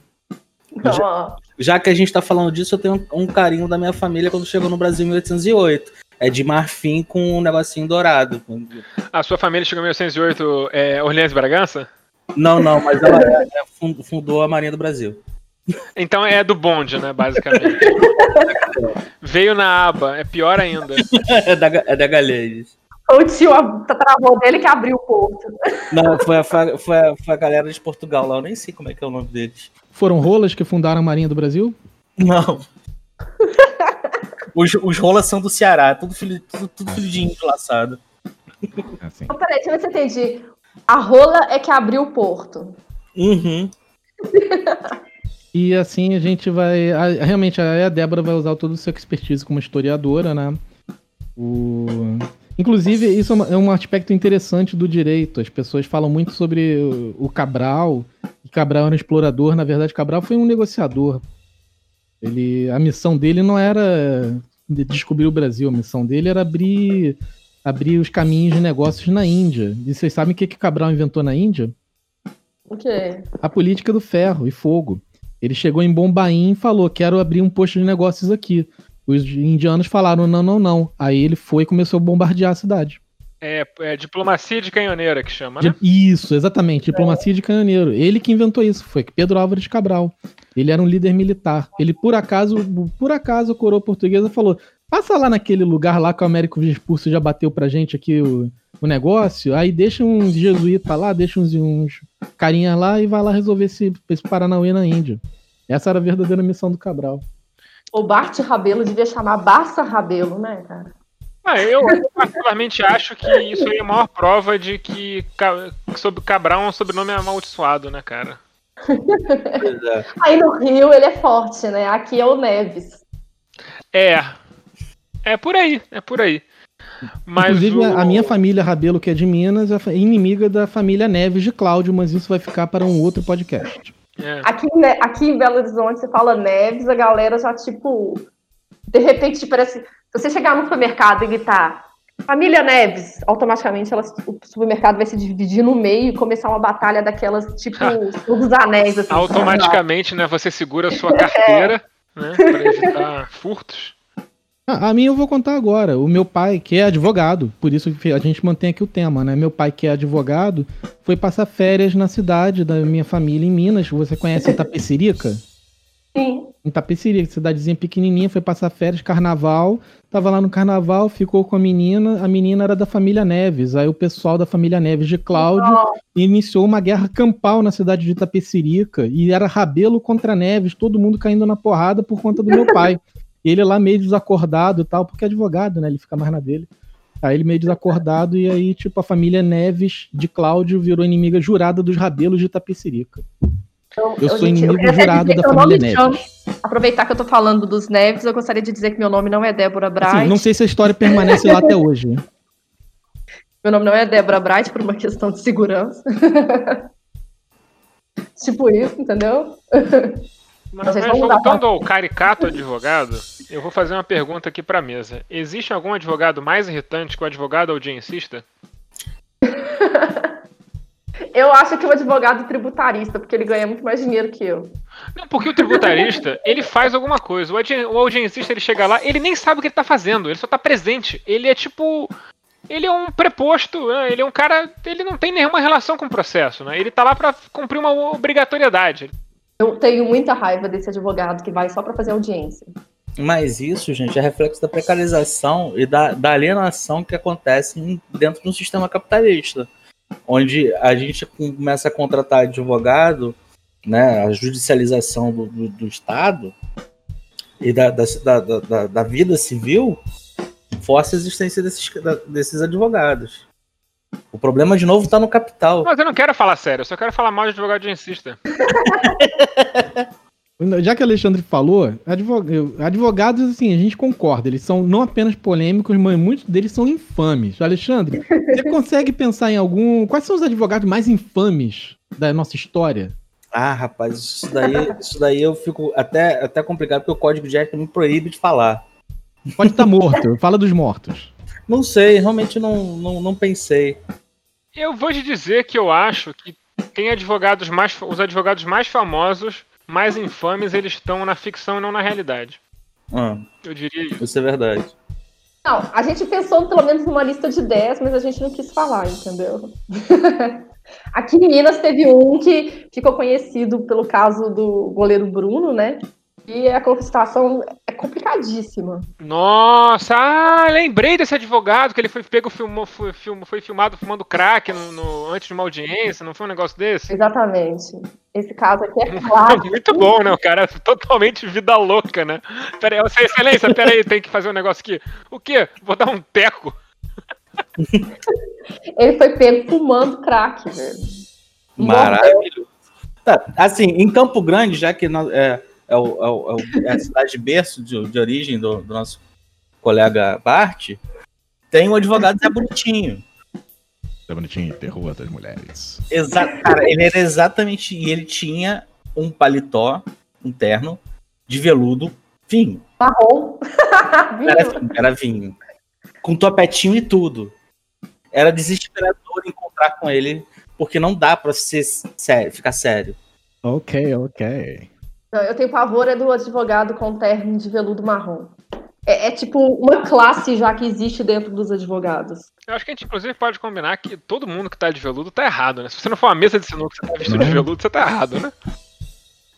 Ó, já que a gente tá falando disso, eu tenho um carinho da minha família quando chegou no Brasil em 1808. É de marfim com um negocinho dourado. a sua família chegou em 1908, é, Orleans e Bragança? Não, não, mas ela é- fun- fundou a Marinha do Brasil. Então é do bonde, né, basicamente. Veio na aba, é pior ainda. É da, é da foi o tio tataravô dele que abriu o porto. Não, foi a, foi, a, foi a- foi a galera de Portugal lá, eu nem sei como é que é o nome deles. Foram rolas que fundaram a Marinha do Brasil? Não. Os, os rolas são do Ceará, tudo filho, tudo, tudo filho de índio laçado. Assim. Então, peraí, deixa eu ver se eu entendi. A rola é que abriu o porto. Uhum. E assim a gente vai. a- realmente, a, a Débora vai usar todo o seu expertise como historiadora, né? O... Inclusive, isso é é um aspecto interessante do direito. As pessoas falam muito sobre o, o Cabral, Cabral era um explorador. Na verdade, Cabral foi um negociador. Ele, a missão dele não era de- descobrir o Brasil, a missão dele era abrir, abrir os caminhos de negócios na Índia. E vocês sabem o que, que Cabral inventou na Índia? O quê? a política do ferro e fogo. Ele chegou em Bombaim e falou: Quero abrir um posto de negócios aqui. Os indianos falaram: Não, não, não. Aí ele foi e começou a bombardear a cidade. É, é diplomacia de canhoneira que chama, né? Isso, exatamente. Diplomacia de canhoneiro. Ele que inventou isso. Foi Pedro Álvares Cabral. Ele era um líder militar. Ele, por acaso, por acaso, a coroa portuguesa falou: Passa lá naquele lugar lá que o Américo Vespúcio já bateu pra gente aqui o, o negócio. Aí deixa uns jesuítas lá, deixa uns, uns carinha lá e vai lá resolver esse, esse Paranauê na Índia. Essa era a verdadeira missão do Cabral. O Bart Rabelo devia chamar Barça Rabelo, né, cara? Ah, eu particularmente acho que isso aí é a maior prova de que Cabral é um sobrenome amaldiçoado, né, cara? É. Aí no Rio ele é forte, né? Aqui é o Neves. É. É por aí, é por aí. Mas Inclusive, o- a- minha família Rabelo, que é de Minas, é inimiga da família Neves de Cláudio, mas isso vai ficar para um outro podcast. é. Aqui, né, aqui em Belo Horizonte, você fala Neves, a galera já, tipo, de repente, parece. Se você chegar no supermercado e gritar Família Neves, automaticamente ela, o supermercado vai se dividir no meio e começar uma batalha daquelas, tipo, dos anéis. Assim, automaticamente, né? Você segura a sua carteira, é. né? Pra evitar furtos. Ah, a minha eu vou contar agora. O meu pai, que é advogado, por isso a gente mantém aqui o tema, né? Meu pai, que é advogado, foi passar férias na cidade da minha família em Minas. Você conhece Itapecerica? Sim. Em Tapecerica, cidadezinha pequenininha, foi passar férias, carnaval. Tava lá no carnaval, ficou com a menina. A menina era da família Neves. Aí o pessoal da família Neves de Cláudio iniciou uma guerra campal na cidade de Itapecerica. E era Rabelo contra Neves, todo mundo caindo na porrada por conta do meu pai. E ele lá meio desacordado e tal, porque é advogado, né? Ele fica mais na dele. Aí ele meio desacordado e aí, tipo, a família Neves de Cláudio virou inimiga jurada dos Rabelos de Itapecerica. Eu, eu sou gente, inimigo eu jurado da família Neves. Chama, aproveitar que eu tô falando dos Neves, eu gostaria de dizer que meu nome não é Débora Bright. Assim, não sei se a história permanece lá até hoje. Meu nome não é Débora Bright por uma questão de segurança. tipo isso, entendeu? Mas, mas voltando ao caricato advogado, eu vou fazer uma pergunta aqui pra mesa. Existe algum advogado mais irritante que o advogado audiencista? Eu acho que o advogado tributarista, porque ele ganha muito mais dinheiro que eu. Não, porque o tributarista, ele faz alguma coisa. O audiencista, ele chega lá, ele nem sabe o que ele tá fazendo, ele só tá presente. Ele é tipo. Ele é um preposto, né? ele é um cara. Ele não tem nenhuma relação com o processo, né? Ele tá lá para cumprir uma obrigatoriedade. Eu tenho muita raiva desse advogado que vai só para fazer audiência. Mas isso, gente, é reflexo da precarização e da, da alienação que acontece dentro de um sistema capitalista onde a gente começa a contratar advogado, né, a judicialização do, do, do Estado e da, da, da, da, vida civil força a existência desses, desses advogados. O problema, de novo, está no capital. Mas eu não quero falar sério, eu só quero falar mal de advogado de insista. Já que o Alexandre falou, advogados, assim, a gente concorda, eles são não apenas polêmicos, mas muitos deles são infames. Alexandre, você consegue pensar em algum. Quais são os advogados mais infames da nossa história? Ah, rapaz, isso daí, isso daí eu fico até, até complicado, porque o código de ética me proíbe de falar. Pode estar tá morto, fala dos mortos. Não sei, realmente não, não, não pensei. Eu vou te dizer que eu acho que tem advogados mais. Os advogados mais famosos mais infames eles estão na ficção e não na realidade. Ah, Eu diria isso. Isso é verdade. Não, a gente pensou pelo menos numa lista de 10, mas a gente não quis falar, entendeu? Aqui em Minas teve um que ficou conhecido pelo caso do goleiro Bruno, né? E a situação é complicadíssima. Nossa, ah, lembrei desse advogado que ele foi pego, filmou, foi, film, foi filmado fumando crack no, no, antes de uma audiência, não foi um negócio desse? Exatamente. Esse caso aqui é claro. Muito bom, né? O cara é totalmente vida louca, né? Pera aí, excelência, pera aí, tem que fazer um negócio aqui. O quê? Vou dar um teco. ele foi pego fumando crack, velho. Maravilhoso. Tá, assim, em Campo Grande, já que nós, é, é, o, é, o, é, a cidade berço de, de origem do, do, nosso colega Bart, tem um advogado Zé Bonitinho. Zé Bonitinho, terror das mulheres. Exato, cara, ele era exatamente. E ele tinha um paletó, um terno, de veludo vinho. Marrom. era vinho, era vinho. Com topetinho e tudo. Era desesperador encontrar com ele, porque não dá pra ser sério, ficar sério. Ok, ok. Não, eu tenho pavor é do advogado com terno de veludo marrom. É, é, tipo uma classe já que existe dentro dos advogados. Eu acho que a gente, inclusive, pode combinar que todo mundo que tá de veludo tá errado, né? Se você não for uma mesa de sinuca que você tá vestido de é? veludo, você tá errado, né?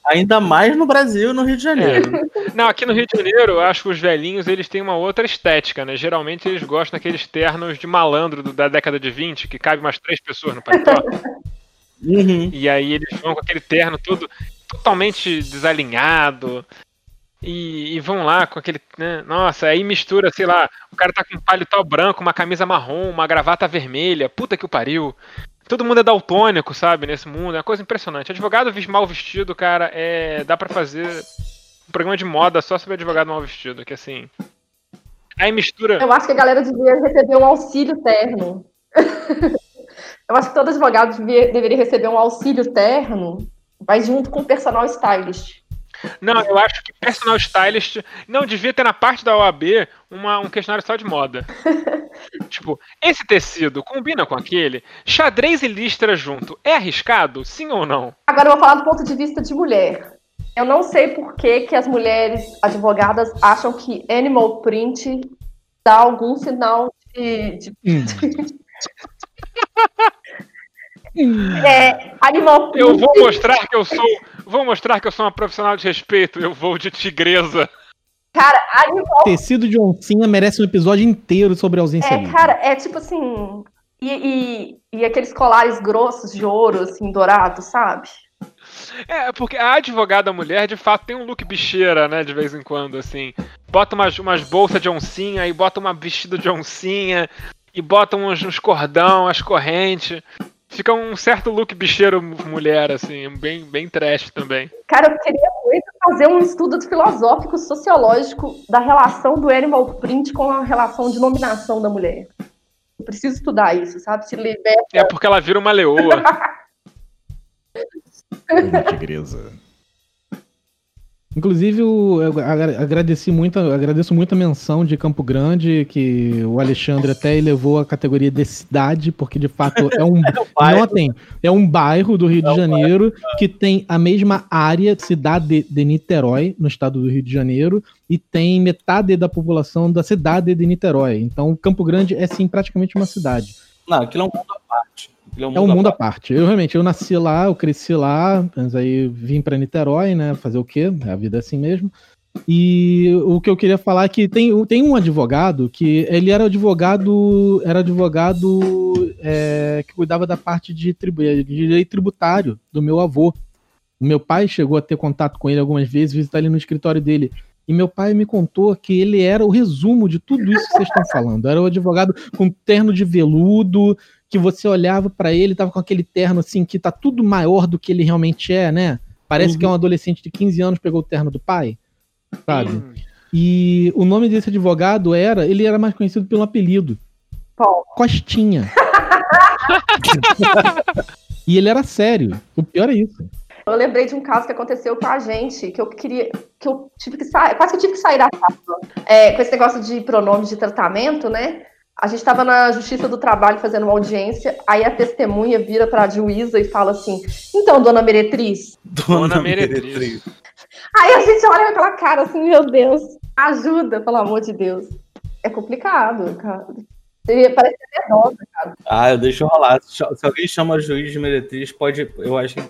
Ainda mais no Brasil e no Rio de Janeiro. É. Não, aqui no Rio de Janeiro, eu acho que os velhinhos eles têm uma outra estética, né? Geralmente eles gostam daqueles ternos de malandro da década de 20, que cabe umas três pessoas no paletó. Uhum. E aí eles vão com aquele terno todo totalmente desalinhado. E, e, vão lá com aquele. Né? Nossa, aí mistura, sei lá, o cara tá com um paletó branco, uma camisa marrom, uma gravata vermelha. Puta que o pariu. Todo mundo é daltônico, sabe, nesse mundo. É uma coisa impressionante. Advogado mal vestido, cara, é. dá para fazer um programa de moda só sobre advogado mal vestido, que assim. Aí mistura. Eu acho que a galera devia receber um auxílio terno. Eu acho que todo advogado deveria receber um auxílio terno, mas junto com o personal stylist. Não, eu acho que personal stylist. Não, devia ter na parte da OAB uma, um questionário só de moda. tipo, esse tecido combina com aquele? Xadrez e listra junto. É arriscado? Sim ou não? Agora eu vou falar do ponto de vista de mulher. Eu não sei por que, que as mulheres advogadas acham que animal print dá algum sinal de. de... Hum. É, animal. Eu vou mostrar que eu sou. Vou mostrar que eu sou uma profissional de respeito. Eu vou de tigresa. Cara, animal. Tecido de oncinha merece um episódio inteiro sobre a ausência É, livre. cara, é tipo assim. E, e, e aqueles colares grossos de ouro, assim, dourado, sabe? É, porque a advogada mulher, de fato, tem um look bicheira, né? De vez em quando, assim. Bota umas, umas bolsas de oncinha, e bota uma vestido de oncinha, e bota uns, uns cordão, as correntes. Fica um certo look bicheiro mulher, assim, bem, bem trash também. Cara, eu queria muito fazer um estudo filosófico, sociológico da relação do animal print com a relação de nominação da mulher. Eu preciso estudar isso, sabe? Se liberta. É porque ela vira uma leoa. Uma tigresa. Inclusive, eu agra- agradeci muito, agradeço muito a menção de Campo Grande, que o Alexandre até elevou a categoria de cidade, porque de fato é um. bairro. Notem, é um bairro do Rio É de um Janeiro que tem a mesma área, cidade de Niterói, no estado do Rio de Janeiro, e tem metade da população da cidade de Niterói. Então, Campo Grande é sim praticamente uma cidade. Não, aquilo é um mundo à parte. Aquilo É um mundo à parte. Eu realmente, eu nasci lá, eu cresci lá, mas aí vim pra Niterói, né? Fazer o quê? A vida é assim mesmo. E o que eu queria falar é que tem, tem um advogado que ele era advogado, era advogado é, que cuidava da parte de, tribu, de direito tributário do meu avô. O meu pai chegou a ter contato com ele algumas vezes, visitar ele no escritório dele. E meu pai me contou que ele era o resumo de tudo isso que vocês estão falando. Era o advogado com terno de veludo, que você olhava pra ele, tava com aquele terno assim, que tá tudo maior do que ele realmente é, né? Parece Uhum. que é um adolescente de 15 anos pegou o terno do pai, sabe? E o nome desse advogado era, ele era mais conhecido pelo apelido, Qual? Costinha. e ele era sério. O pior é isso. Eu lembrei de um caso que aconteceu com a gente, que eu queria. que eu tive que sair. Quase que eu tive que sair da casa. É, com esse negócio de pronomes de tratamento, né? A gente estava na Justiça do Trabalho fazendo uma audiência, aí a testemunha vira para a juíza e fala assim: Então, dona Meretriz. Dona Meretriz. Aí a gente olha aquela cara assim: Meu Deus, ajuda, pelo amor de Deus. É complicado, cara. Seria- Parece ser nervosa. Ah, eu deixo rolar. Se alguém chama juiz de meretriz, pode. Eu acho que.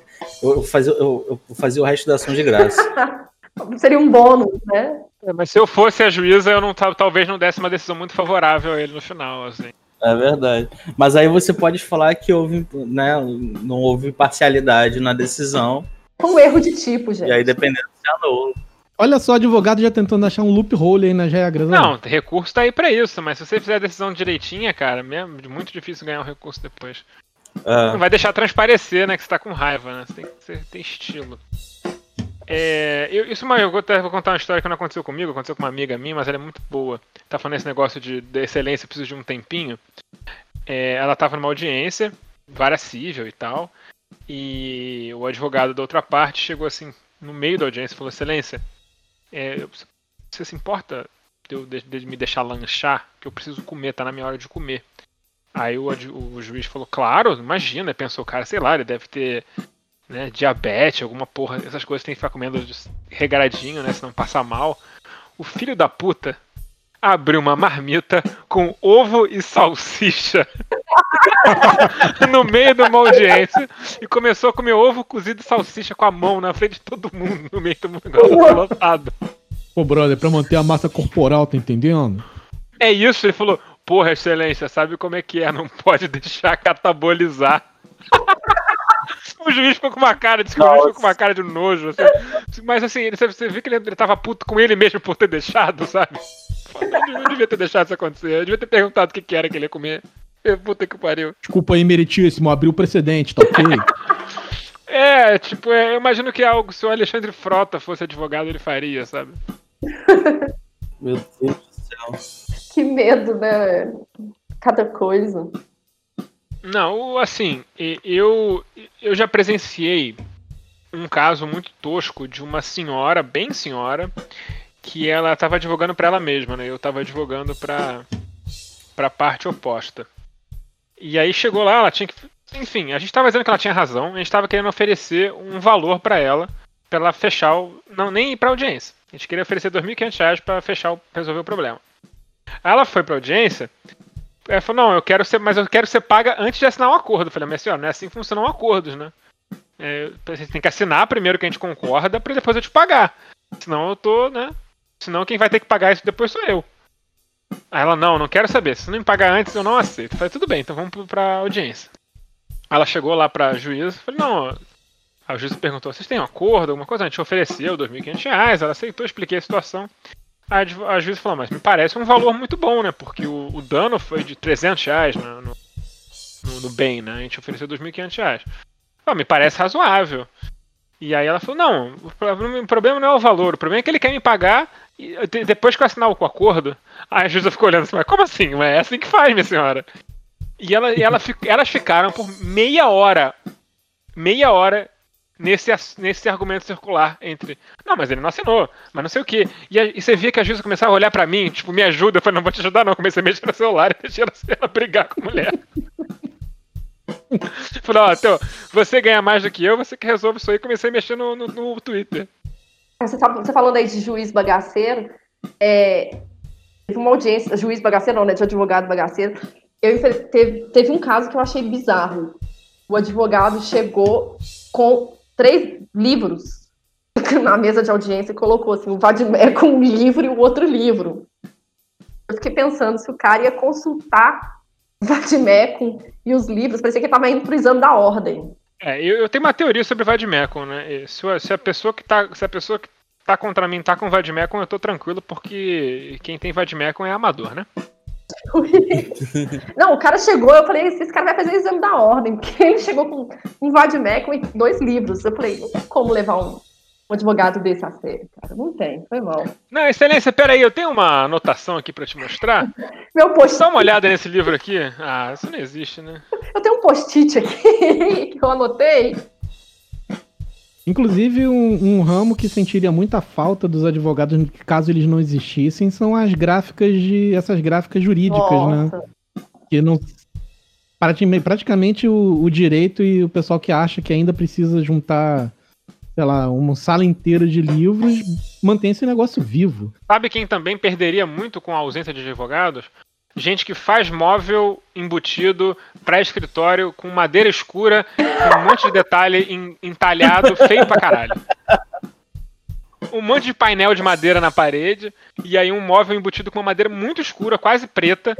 Eu, fazia, eu, eu fazia o resto da ação de graça. Seria um bônus, né? É, Mas se eu fosse a juíza, eu não ta- talvez não desse uma decisão muito favorável a ele no final, assim. É verdade. Mas aí você pode falar que houve, né, não houve parcialidade na decisão. Um erro de tipo, gente. E aí, dependendo se anula. Olha só, advogado já tentando achar um loophole aí nas regras. né? Não, recurso tá aí pra isso, mas se você fizer a decisão direitinha, cara, mesmo, é muito difícil ganhar um recurso depois. É. Não vai deixar transparecer, né, que você tá com raiva, né? Você tem que ser- ter estilo. É, eu, isso uma, eu vou, até- vou contar uma história que não aconteceu comigo, aconteceu com uma amiga minha, mas ela é muito boa. Tá falando esse negócio de, de excelência, preciso de um tempinho. É, ela tava numa audiência, vara civil e tal, e o advogado da outra parte chegou assim, no meio da audiência e falou, excelência, é, você se importa de, eu, de, de me deixar lanchar? Que eu preciso comer, tá na minha hora de comer. Aí o, o juiz falou, claro, imagina, pensou, cara, sei lá, ele deve ter né, diabetes, alguma porra, essas coisas tem que ficar comendo regradinho, né, senão passa mal. O filho da puta abriu uma marmita com ovo e salsicha no meio de uma audiência e começou a comer ovo cozido e salsicha com a mão na frente de todo mundo, no meio do negócio lotado. Pô, brother, pra manter a massa corporal, tá entendendo? É isso, ele falou, porra, excelência, sabe como é que é? Não pode deixar catabolizar. o juiz ficou com uma cara, disse que o juiz ficou com uma cara de nojo. assim. Mas assim, ele, você viu que ele, ele tava puto com ele mesmo por ter deixado, sabe? Eu não devia ter deixado isso acontecer. Eu devia ter perguntado o que, que era que ele ia comer. Eu, Puta que pariu. Desculpa aí, meritíssimo, abriu o precedente, tá ok? É, tipo, é, eu imagino que é algo, se o Alexandre Frota fosse advogado, ele faria, sabe? Meu Deus do céu. Que medo, né? Cada coisa. Não, assim, eu, eu já presenciei um caso muito tosco de uma senhora, bem senhora, que ela estava advogando para ela mesma, né? Eu estava advogando para para a parte oposta. E aí chegou lá, ela tinha que, enfim, a gente estava dizendo que ela tinha razão, a gente estava querendo oferecer um valor para ela, para ela fechar o, não nem ir para audiência. A gente queria oferecer R$ 2.500 para fechar, o, resolver o problema. Aí ela foi para audiência, ela falou: "Não, eu quero ser, mas eu quero ser paga antes de assinar um acordo". Eu falei: "Mas senhora, não é assim que funcionam acordos, né?" É, você tem que assinar primeiro que a gente concorda para depois eu te pagar. Senão eu tô, né? Senão quem vai ter que pagar isso depois sou eu. Aí ela, não, não quero saber. Se não me pagar antes, eu não aceito. Eu falei, tudo bem, então vamos pra audiência. Aí ela chegou lá pra juíza, falei, não. A juíza perguntou, vocês têm um acordo, alguma coisa? A gente ofereceu R$ 2.500, ela aceitou, expliquei a situação. Aí a juíza falou, mas me parece um valor muito bom, né? Porque o, o dano foi de 300 reais no, no, no, no bem, né? A gente ofereceu R$ 2.500. Ah, me parece razoável. E aí ela falou, não, o problema não é o valor, o problema é que ele quer me pagar depois que eu assinar o acordo. Aí a juíza ficou olhando assim, mas como assim? Mas é assim que faz, minha senhora. E ela, ela, elas ficaram por meia hora, meia hora nesse, nesse argumento circular entre. Não, mas ele não assinou, mas não sei o quê. E, e você via que a juíza começava a olhar para mim, tipo, me ajuda. Eu falei, não vou te ajudar, não. Comecei a mexer no celular e deixei ela, brigar com a mulher. Falei, ó, então, você ganha mais do que eu, você que resolve isso aí. Comecei a mexer no, no, no Twitter. Você, tá, você falando aí de juiz bagaceiro, é, teve uma audiência, juiz bagaceiro não, né, de advogado bagaceiro. Eu, teve, teve um caso que eu achei bizarro. O advogado chegou com três livros na mesa de audiência e colocou assim, o Vadimé com um livro e o outro livro. Eu fiquei pensando se o cara ia consultar Vadimecum e os livros, parecia que ele estava indo pro exame da ordem. É, eu, eu tenho uma teoria sobre Vadimecum, né? Se, se, a pessoa que tá, se a pessoa que tá contra mim tá com Vadimecum, eu tô tranquilo, porque quem tem Vadimecum é amador, né? Não, o cara chegou, eu falei, esse cara vai fazer o exame da ordem, porque ele chegou com um Vadimecum e dois livros. Eu falei, não tem como levar um, um advogado desse a sério, cara. Não tem, foi mal. Não, excelência, peraí, eu tenho uma anotação aqui para te mostrar. Meu post Dá uma olhada nesse livro aqui. Ah, isso não existe, né? Eu tenho um post-it aqui que eu anotei. Inclusive, um, um, ramo que sentiria muita falta dos advogados, caso eles não existissem, são as gráficas de. essas gráficas jurídicas, né? Nossa. né? Que não. Praticamente o, o direito e o pessoal que acha que ainda precisa juntar sei lá, uma sala inteira de livros, mantém esse negócio vivo. Sabe quem também perderia muito com a ausência de advogados? Gente que faz móvel embutido para escritório com madeira escura, com um monte de detalhe entalhado, feio pra caralho. Um monte de painel de madeira na parede, e aí um móvel embutido com uma madeira muito escura, quase preta,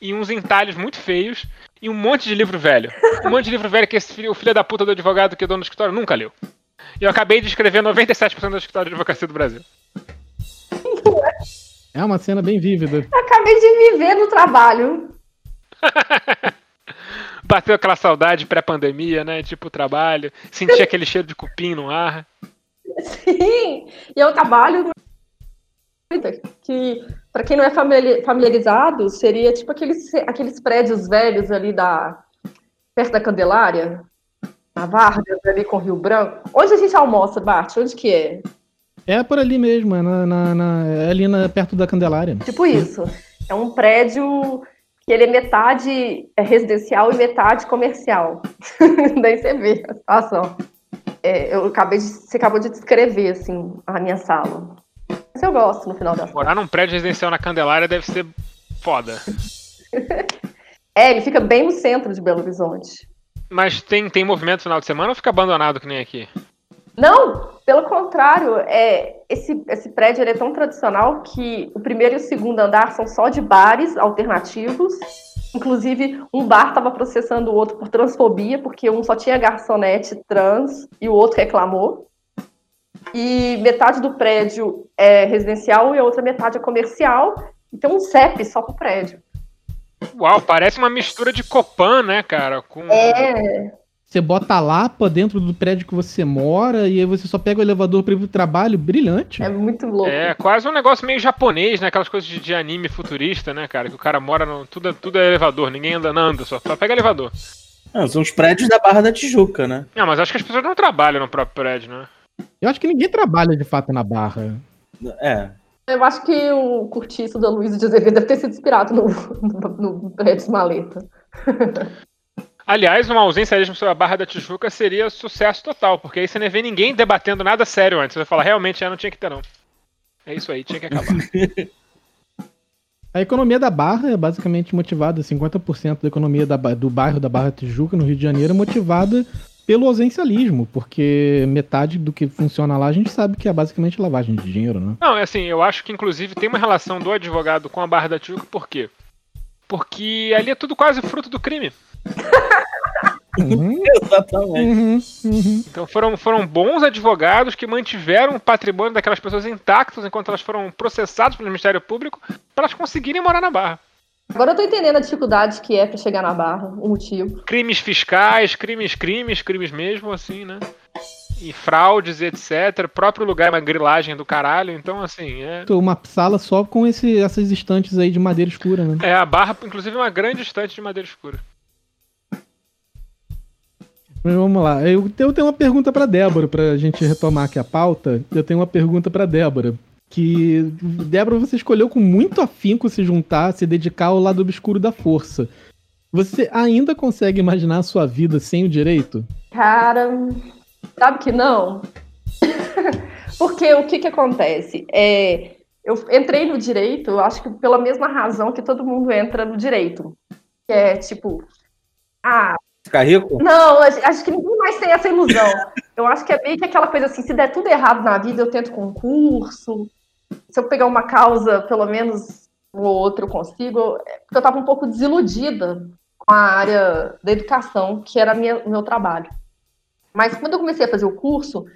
e uns entalhes muito feios, e um monte de livro velho. Um monte de livro velho que esse, o filho da puta do advogado que é dono do escritório nunca leu. E eu acabei de escrever 97% do escritório de advocacia do Brasil. É uma cena bem vívida. acabei de me ver no trabalho. Bateu aquela saudade pré-pandemia, né? Tipo trabalho. Senti aquele cheiro de cupim no ar. Sim! E eu trabalho que, para quem não é familiarizado, seria tipo aqueles, aqueles prédios velhos ali da perto da Candelária, na Vargas, ali com Rio Branco. Onde a gente almoça, Bart? Onde que é? É por ali mesmo, é, na, na, na, é ali na, perto da Candelária. Tipo isso. É um prédio que ele é metade é residencial e metade comercial. Daí você vê a situação. É, eu acabei de, você acabou de descrever, assim, a minha sala. Mas eu gosto, no final da Morar num prédio residencial na Candelária deve ser foda. é, ele fica bem no centro de Belo Horizonte. Mas tem, tem movimento no final de semana ou fica abandonado que nem aqui? Não, pelo contrário, é, esse, esse prédio é tão tradicional que o primeiro e o segundo andar são só de bares alternativos. Inclusive, um bar estava processando o outro por transfobia, porque um só tinha garçonete trans e o outro reclamou. E metade do prédio é residencial e a outra metade é comercial. E tem um CEP só pro prédio. Uau, parece uma mistura de Copan, né, cara? Com... É. Você bota a lapa dentro do prédio que você mora e aí você só pega o elevador para ir pro trabalho, brilhante. É muito louco. É, quase um negócio meio japonês, né? Aquelas coisas de, de anime futurista, né, cara? Que o cara mora no. Tudo, tudo é elevador, ninguém anda, não anda, só, só pega elevador. Não, são os prédios da Barra da Tijuca, né? Não, mas acho que as pessoas não trabalham no próprio prédio, né? Eu acho que ninguém trabalha de fato na Barra. É. Eu acho que o Curtiço da Luísa de Azevedo deve ter sido inspirado no, no, no Prédio Maleta. Aliás, uma ausência sobre a Barra da Tijuca seria sucesso total, porque aí você não vê ninguém debatendo nada sério antes. Você vai falar, realmente, já não tinha que ter, não. É isso aí, tinha que acabar. A economia da Barra é basicamente motivada, 50% da economia da, do bairro da Barra Tijuca, no Rio de Janeiro, é motivada pelo ausencialismo, porque metade do que funciona lá a gente sabe que é basicamente lavagem de dinheiro, né? Não, é assim, eu acho que inclusive tem uma relação do advogado com a Barra da Tijuca, por quê? Porque ali é tudo quase fruto do crime. Uhum. Exatamente. Uhum, uhum. Então foram, foram bons advogados que mantiveram o patrimônio daquelas pessoas intactos enquanto elas foram processadas pelo Ministério Público para elas conseguirem morar na Barra. Agora eu tô entendendo a dificuldade que é pra chegar na barra, o motivo. Crimes fiscais, crimes, crimes, crimes mesmo, assim, né? E fraudes, etc. O próprio lugar é uma grilagem do caralho, então assim, é. Uma sala só com esse, essas estantes aí de madeira escura, né? É, a barra, inclusive, é uma grande estante de madeira escura. Mas vamos lá. Eu, tenho uma pergunta pra Débora, pra gente retomar aqui a pauta. Eu tenho uma pergunta pra Débora. Que, Débora, você escolheu com muito afinco se juntar, se dedicar ao lado obscuro da força. Você ainda consegue imaginar a sua vida sem o direito? Cara, sabe que não? Porque o que que acontece? É, eu entrei no direito, acho que pela mesma razão que todo mundo entra no direito. Que é tipo, ah, Ficar rico? Não, acho que ninguém mais tem essa ilusão. Eu acho que é bem que aquela coisa assim, se der tudo errado na vida, eu tento concurso. Se eu pegar uma causa, pelo menos um ou outro eu consigo. É Porque eu estava um pouco desiludida com a área da educação, que era minha, o meu trabalho. Mas quando eu comecei a fazer o curso,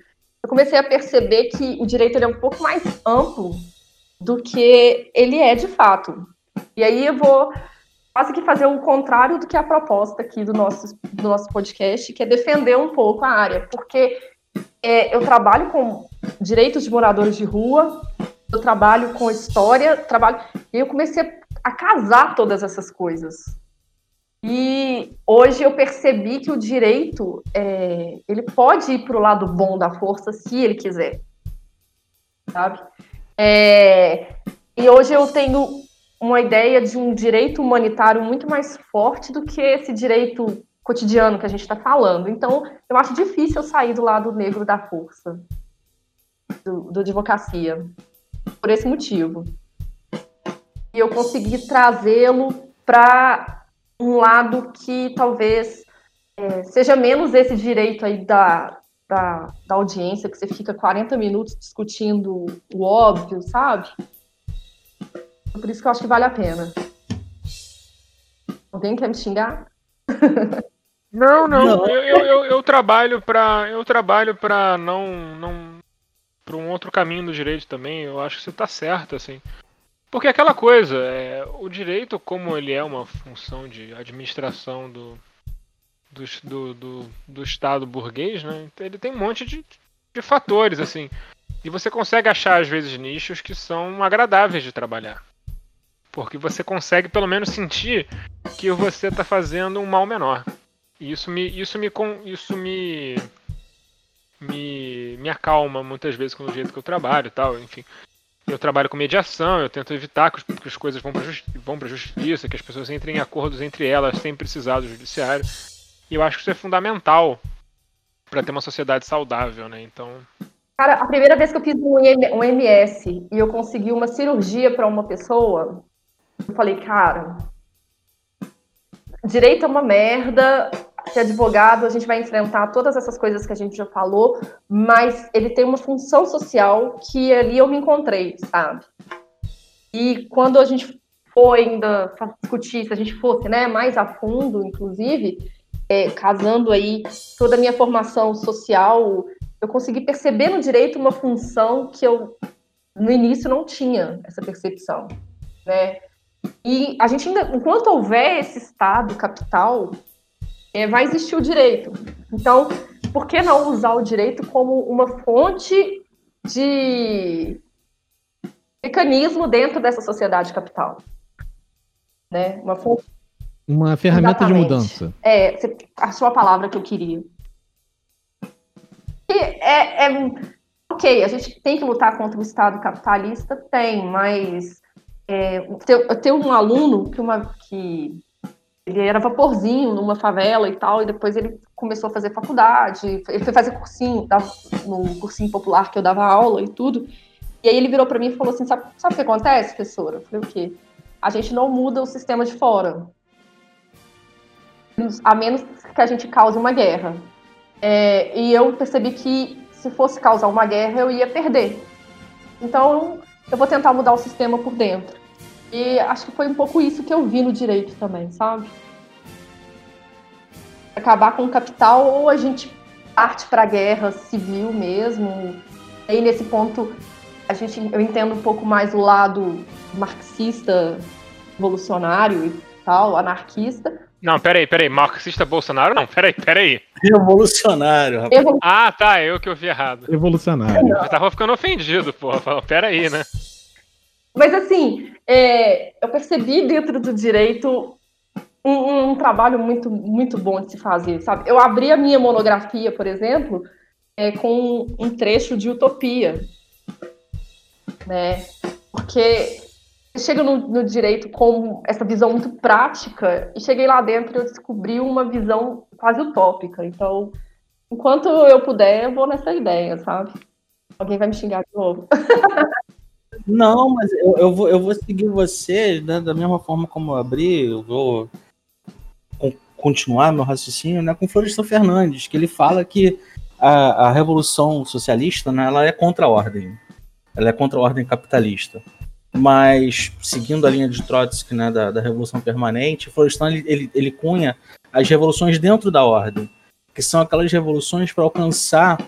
eu comecei a perceber que o direito é um pouco mais amplo do que ele é de fato. E aí eu vou quase que fazer o contrário do que a proposta aqui do nosso, do nosso podcast, que é defender um pouco a área, porque é, eu trabalho com direitos de moradores de rua, eu trabalho com história, trabalho e eu comecei a, a casar todas essas coisas. E hoje eu percebi que o direito é, ele pode ir para o lado bom da força se ele quiser, sabe? É, e hoje eu tenho uma ideia de um direito humanitário muito mais forte do que esse direito cotidiano que a gente está falando. Então, eu acho difícil eu sair do lado negro da força, do, do advocacia, por esse motivo. E eu consegui trazê-lo para um lado que talvez é, seja menos esse direito aí da, da, da audiência, que você fica 40 minutos discutindo o óbvio, sabe? Por isso que eu acho que vale a pena. Alguém quer me xingar? Não, não. Não. Eu, eu, eu, trabalho para eu trabalho para não não para um outro caminho do direito também. Eu acho que você tá certo assim. Porque aquela coisa, é, o direito, como ele é uma função de administração do, do, do, do, do Estado burguês, né? Ele tem um monte de, de fatores, assim. E você consegue achar, às vezes, nichos que são agradáveis de trabalhar. Porque você consegue, pelo menos, sentir que você está fazendo um mal menor. E isso me, isso me, isso me, me, me acalma muitas vezes com o jeito que eu trabalho tal, enfim. Eu trabalho com mediação, eu tento evitar que, os- que as coisas vão para vão a justiça, que as pessoas entrem em acordos entre elas sem precisar do judiciário. E eu acho que isso é fundamental para ter uma sociedade saudável, né? Então, Cara, a primeira vez que eu fiz um, um MS e eu consegui uma cirurgia para uma pessoa, eu falei, cara, direito é uma merda, ser advogado a gente vai enfrentar todas essas coisas que a gente já falou, mas ele tem uma função social que ali eu me encontrei, sabe? E quando a gente for ainda discutir, se a gente fosse né, mais a fundo, inclusive, é, casando aí toda a minha formação social, eu consegui perceber no direito uma função que eu no início não tinha essa percepção, né? E a gente ainda, enquanto houver esse estado capital, é, vai existir o direito. Então, por que não usar o direito como uma fonte de mecanismo dentro dessa sociedade capital? Né? Uma fonte Uma ferramenta Exatamente. de mudança. É, a palavra que eu queria. E é, é- ok, a gente tem que lutar contra o Estado capitalista, tem, mas é, eu tenho um aluno que, uma, que ele era vaporzinho numa favela e tal, e depois ele começou a fazer faculdade, ele foi fazer cursinho, dava- no cursinho popular que eu dava aula e tudo. E aí ele virou para mim e falou assim: sabe, sabe o que acontece, professora? Eu falei, o quê? A gente não muda o sistema de fora a menos que a gente cause uma guerra. É, e eu percebi que se fosse causar uma guerra, eu ia perder. Então, eu vou tentar mudar o sistema por dentro. E acho que foi um pouco isso que eu vi no direito também, sabe? Acabar com o capital ou a gente parte para a guerra civil mesmo. Aí nesse ponto a gente eu entendo um pouco mais o lado marxista, revolucionário e tal, anarquista. Não, peraí, peraí. Marxista Bolsonaro? Não, peraí, peraí. Revolucionário, rapaz. Revolu- Ah, tá, eu que ouvi errado. Evolucionário. Eu tava ficando ofendido, porra. Peraí, né? Mas assim, é, eu percebi dentro do direito um, um trabalho muito, muito bom de se fazer, sabe? Eu abri a minha monografia, por exemplo, é, com um trecho de utopia, né? Porque eu chego no, no direito com essa visão muito prática e cheguei lá dentro e eu descobri uma visão quase utópica. Então, enquanto eu puder, eu vou nessa ideia, sabe? Alguém vai me xingar de novo. Não, mas eu, eu, vou, eu vou seguir você né, da mesma forma como eu abri, eu vou con- continuar meu raciocínio né, com Florestan Fernandes, que ele fala que a, a revolução socialista né, ela é contra a ordem, ela é contra a ordem capitalista. Mas, seguindo a linha de Trotsky né, da, da Revolução Permanente, Florestan ele, ele, ele cunha as revoluções dentro da ordem, que são aquelas revoluções para alcançar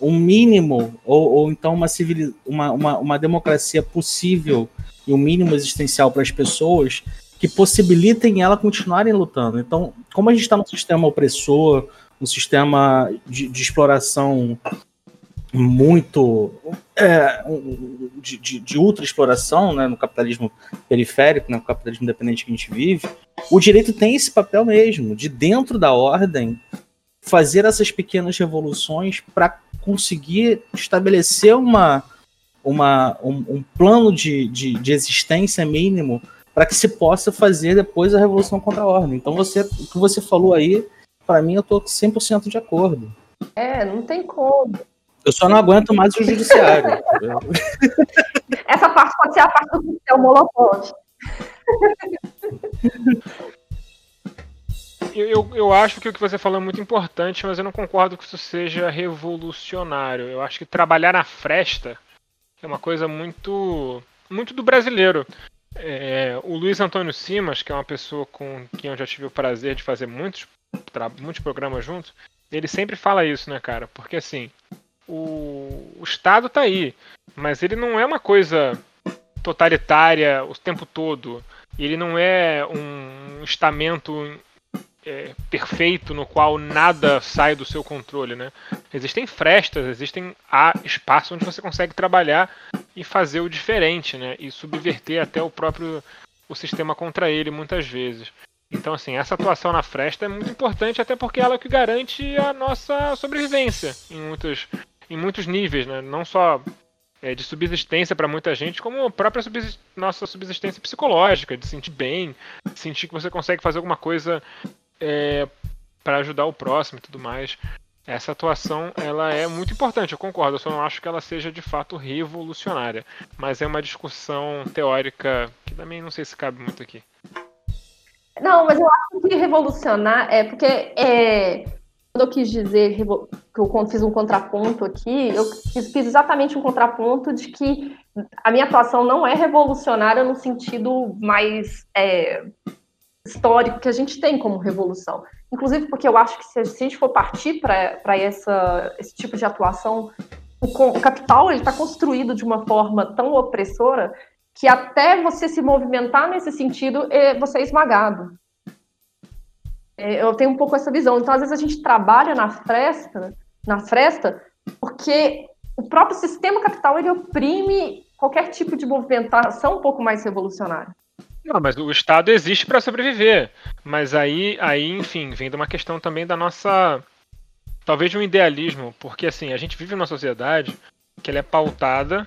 um mínimo, ou, ou então uma, civili uma, uma, uma democracia possível e um mínimo existencial para as pessoas que possibilitem ela continuarem lutando. Então, como a gente está num sistema opressor, um sistema de, de exploração muito é, de, de, de ultra exploração né, no capitalismo periférico, né, no capitalismo independente que a gente vive, o direito tem esse papel mesmo, de dentro da ordem fazer essas pequenas revoluções para conseguir estabelecer uma, uma, um, um plano de, de, de existência mínimo para que se possa fazer depois a revolução contra a ordem. Então, você, o que você falou aí, para mim, eu estou 100% de acordo. É, não tem como. Eu só não aguento mais o judiciário. Essa parte pode ser a parte do coquetel Molotov. Eu, eu, acho que o que você falou é muito importante, mas eu não concordo que isso seja revolucionário. Eu acho que trabalhar na fresta é uma coisa muito, muito do brasileiro. É, o Luiz Antônio Simas, que é uma pessoa com quem eu já tive o prazer de fazer muitos, muitos programas juntos, ele sempre fala isso, né, cara? Porque assim, o, o Estado tá aí, mas ele não é uma coisa totalitária o tempo todo. Ele não é um estamento é, perfeito no qual nada sai do seu controle, né? Existem frestas, existem há espaço onde você consegue trabalhar e fazer o diferente, né? E subverter até o próprio o sistema contra ele muitas vezes. Então, assim, essa atuação na fresta é muito importante, até porque ela é que garante a nossa sobrevivência em muitos, em muitos níveis, né? Não só é, de subsistência para muita gente, como a própria subsist- nossa subsistência psicológica, de sentir bem, sentir que você consegue fazer alguma coisa é, para ajudar o próximo e tudo mais. Essa atuação ela é muito importante, eu concordo. Eu só não acho que ela seja de fato revolucionária. Mas é uma discussão teórica que também não sei se cabe muito aqui. Não, mas eu acho que revolucionar é porque é, quando eu quis dizer que eu fiz um contraponto aqui, eu fiz, fiz exatamente um contraponto de que a minha atuação não é revolucionária no sentido mais é, histórico que a gente tem como revolução. Inclusive porque eu acho que se a gente for partir para esse tipo de atuação, o, capital está construído de uma forma tão opressora que até você se movimentar nesse sentido, é, você é esmagado. É, eu tenho um pouco essa visão. Então, às vezes, a gente trabalha na fresta, na fresta, porque o próprio sistema capital ele oprime qualquer tipo de movimentação um pouco mais revolucionária. Não, mas o Estado existe para sobreviver. Mas aí, aí, enfim, vem de uma questão também da nossa. Talvez de um idealismo, porque assim, a gente vive numa sociedade que ela é pautada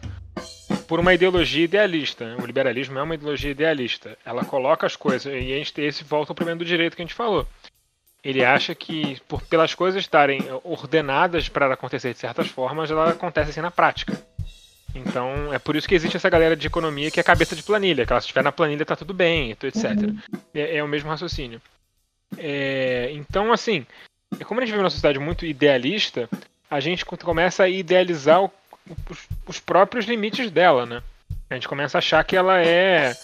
por uma ideologia idealista. O liberalismo é uma ideologia idealista. Ela coloca as coisas, e a gente tem esse volta ao problema do direito que a gente falou. Ele acha que, por, pelas coisas estarem ordenadas para acontecer de certas formas, ela acontece assim na prática. Então, é por isso que existe essa galera de economia que é cabeça de planilha, que ela se estiver na planilha tá tudo bem, etc. Uhum. É, é, o mesmo raciocínio. É, então, assim, é como a gente vive numa sociedade muito idealista, a gente começa a idealizar o, os, os, próprios limites dela, né? A gente começa a achar que ela é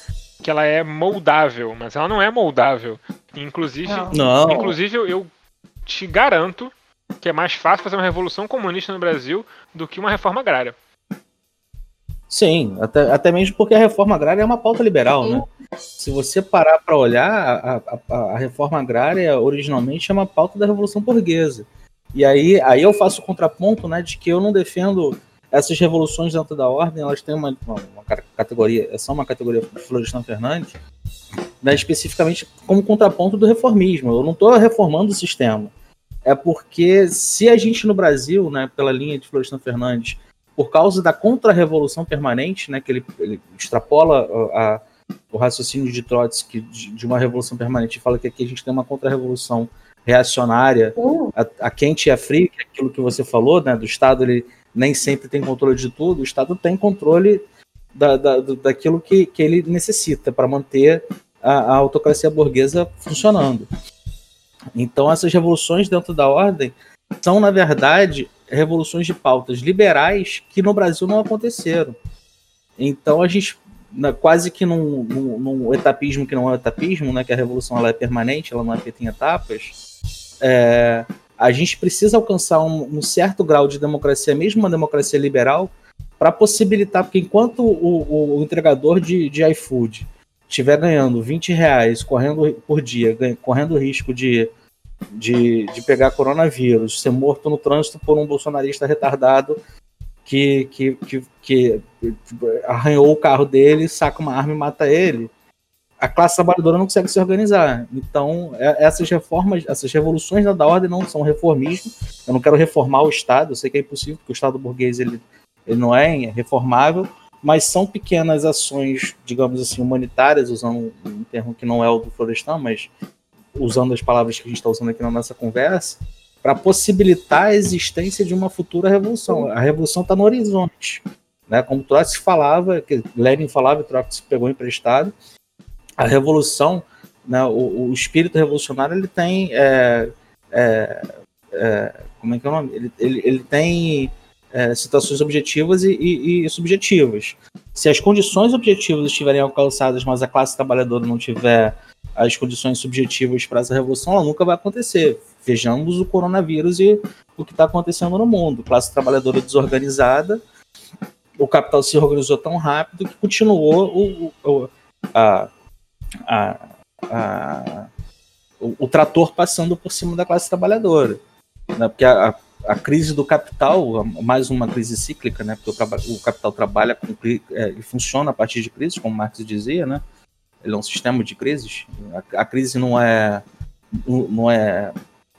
que ela é moldável, mas ela não é moldável. Inclusive, não. inclusive eu te garanto que é mais fácil fazer uma revolução comunista no Brasil do que uma reforma agrária. Sim, até, até mesmo porque a reforma agrária é uma pauta liberal, né? Se você parar para olhar, a, a, a, reforma agrária originalmente é uma pauta da Revolução Burguesa. E aí, aí eu faço o contraponto né, de que eu não defendo essas revoluções dentro da ordem, elas têm uma, uma, uma categoria, são uma categoria de Florestan Fernandes, né, especificamente como contraponto do reformismo. Eu não estou reformando o sistema. É porque se a gente no Brasil, né, pela linha de Florestan Fernandes, por causa da contra-revolução permanente, né, que ele, ele extrapola a, a, o raciocínio de Trotsky de, de, uma revolução permanente e fala que aqui a gente tem uma contra-revolução reacionária, uh. a, a, quente e a fria, que é aquilo que você falou, né, do Estado ele nem sempre tem controle de tudo, o Estado tem controle da, da, daquilo que, que ele necessita para manter a, a autocracia burguesa funcionando. Então essas revoluções dentro da ordem são, na verdade, revoluções de pautas liberais que no Brasil não aconteceram. Então a gente quase que num, num, num, etapismo que não é etapismo, né, que a revolução ela é permanente, ela não é feita em etapas, é, a gente precisa alcançar um, um, certo grau de democracia, mesmo uma democracia liberal, para possibilitar, porque enquanto o, o, entregador de, de iFood estiver ganhando 20 reais correndo por dia, ganha, correndo risco de de, de pegar coronavírus, ser morto no trânsito por um bolsonarista retardado que, que, que, que arranhou o carro dele, saca uma arma e mata ele, a classe trabalhadora não consegue se organizar. Então, é, essas reformas, essas revoluções da ordem não são reformismo. Eu não quero reformar o Estado, eu sei que é impossível, porque o Estado burguês ele, ele não é reformável, mas são pequenas ações, digamos assim, humanitárias, usando um termo que não é o do Florestan, mas usando as palavras que a gente está usando aqui na nossa conversa, para possibilitar a existência de uma futura revolução. A revolução está no horizonte. Né? Como Trotsky falava, que Lenin falava, e Trotsky pegou emprestado, a revolução, né, o, o, espírito revolucionário, ele tem. É, é, é, como é que é o nome? Ele, ele, ele tem é, situações objetivas e, e, e, subjetivas. Se as condições objetivas estiverem alcançadas, mas a classe trabalhadora não tiver as condições subjetivas para essa revolução, ela nunca vai acontecer. Vejamos o coronavírus e o que está acontecendo no mundo. Classe trabalhadora desorganizada, o capital se organizou tão rápido que continuou o, o, a, a, a, o, o, trator passando por cima da classe trabalhadora. Né? Porque a, a, crise do capital, mais uma crise cíclica, né? porque o, o capital trabalha com, é, funciona a partir de crises, como Marx dizia, né? Ele é um sistema de crises. A, a crise não é, não é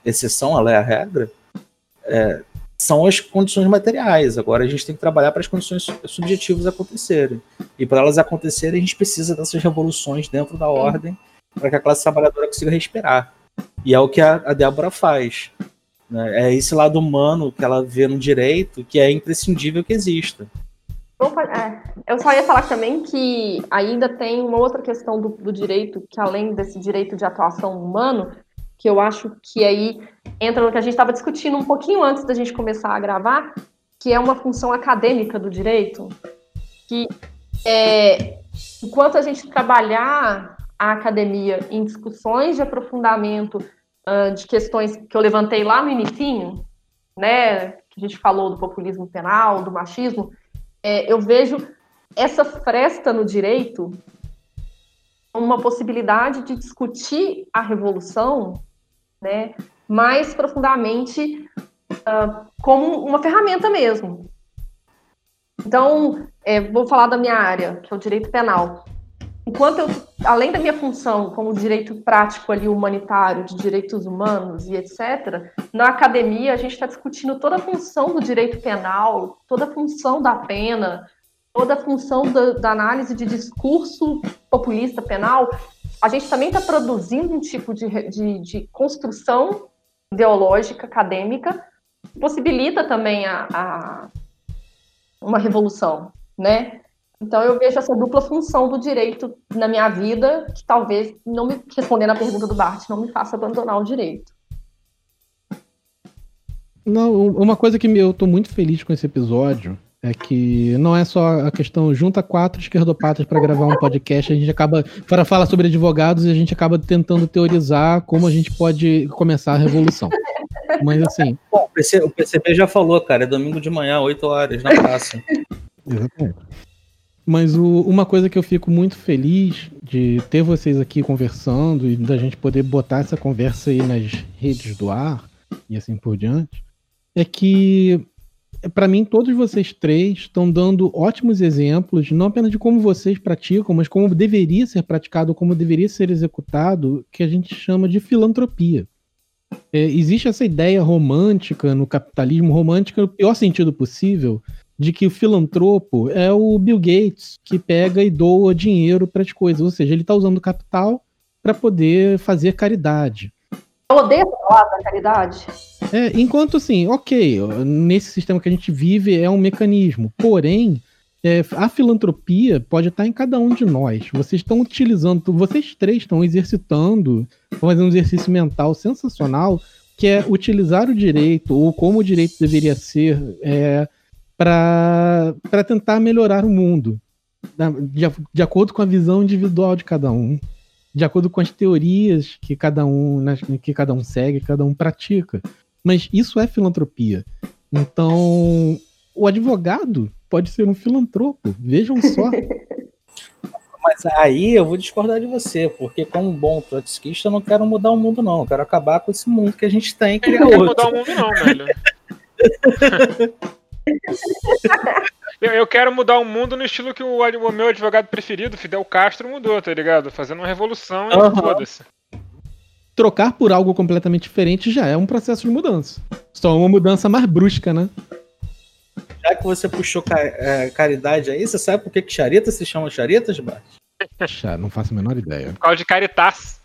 exceção, ela é a regra. É, são as condições materiais. Agora a gente tem que trabalhar para as condições subjetivas acontecerem. E para elas acontecerem, a gente precisa dessas revoluções dentro da ordem para que a classe trabalhadora consiga respirar. E é o que a, a Débora faz. Né? É esse lado humano que ela vê no direito que é imprescindível que exista. É, eu só ia falar também que ainda tem uma outra questão do, do, direito, que além desse direito de atuação humano, que eu acho que aí entra no que a gente estava discutindo um pouquinho antes da gente começar a gravar, que é uma função acadêmica do direito, que é, enquanto a gente trabalhar a academia em discussões de aprofundamento uh, de questões que eu levantei lá no início, né, que a gente falou do populismo penal, do machismo, é, eu vejo essa fresta no direito uma possibilidade de discutir a revolução né, mais profundamente uh, como uma ferramenta mesmo. Então, é, vou falar da minha área, que é o direito penal. Enquanto eu, além da minha função como direito prático ali humanitário, de direitos humanos e etc., na academia a gente está discutindo toda a função do direito penal, toda a função da pena, toda a função da, da análise de discurso populista penal. A gente também está produzindo um tipo de, de, de, construção ideológica, acadêmica, que possibilita também a, a uma revolução, né? Então eu vejo essa dupla função do direito na minha vida, que talvez, não me respondendo a pergunta do Bart, não me faça abandonar o direito. Não, uma coisa que eu estou muito feliz com esse episódio é que não é só a questão junta quatro esquerdopatas para gravar um podcast, a gente acaba para falar sobre advogados e a gente acaba tentando teorizar como a gente pode começar a revolução. Mas assim, Bom, o PCB já falou, cara, é domingo de manhã, 8 horas na praça. Exatamente. Mas o, uma coisa que eu fico muito feliz de ter vocês aqui conversando e da gente poder botar essa conversa aí nas redes do ar e assim por diante, é que para mim todos vocês três estão dando ótimos exemplos, não apenas de como vocês praticam, mas como deveria ser praticado, como deveria ser executado, que a gente chama de filantropia. É, existe essa ideia romântica no capitalismo romântico, no pior sentido possível, de que o filantropo é o Bill Gates que pega e doa dinheiro para as coisas, ou seja, ele está usando capital para poder fazer caridade. Eu odeio falar da caridade. É, enquanto assim, ok, nesse sistema que a gente vive é um mecanismo, porém, é, a filantropia pode estar em cada um de nós. Vocês estão utilizando, vocês três estão exercitando, fazendo um exercício mental sensacional, que é utilizar o direito, ou como o direito deveria ser, é, para tentar melhorar o mundo, de, de acordo com a visão individual de cada um, de acordo com as teorias que cada um, né, que cada um segue, cada um pratica. Mas isso é filantropia. Então, o advogado pode ser um filantropo. Vejam só. Mas aí eu vou discordar de você, porque como um bom trotskista eu não quero mudar o mundo, não. Eu quero acabar com esse mundo que a gente tem. Que não quer mudar o mundo, não, velho. Eu, eu, quero mudar o mundo no estilo que o, o, meu advogado preferido, Fidel Castro, mudou, tá ligado? Fazendo uma revolução uhum. e foda-se. Trocar por algo completamente diferente já é um processo de mudança. Só uma mudança mais brusca, né? Já que você puxou é, caridade aí, você sabe por que, que charita se chama charitas, Bart? não faço a menor ideia. Por causa de caritas.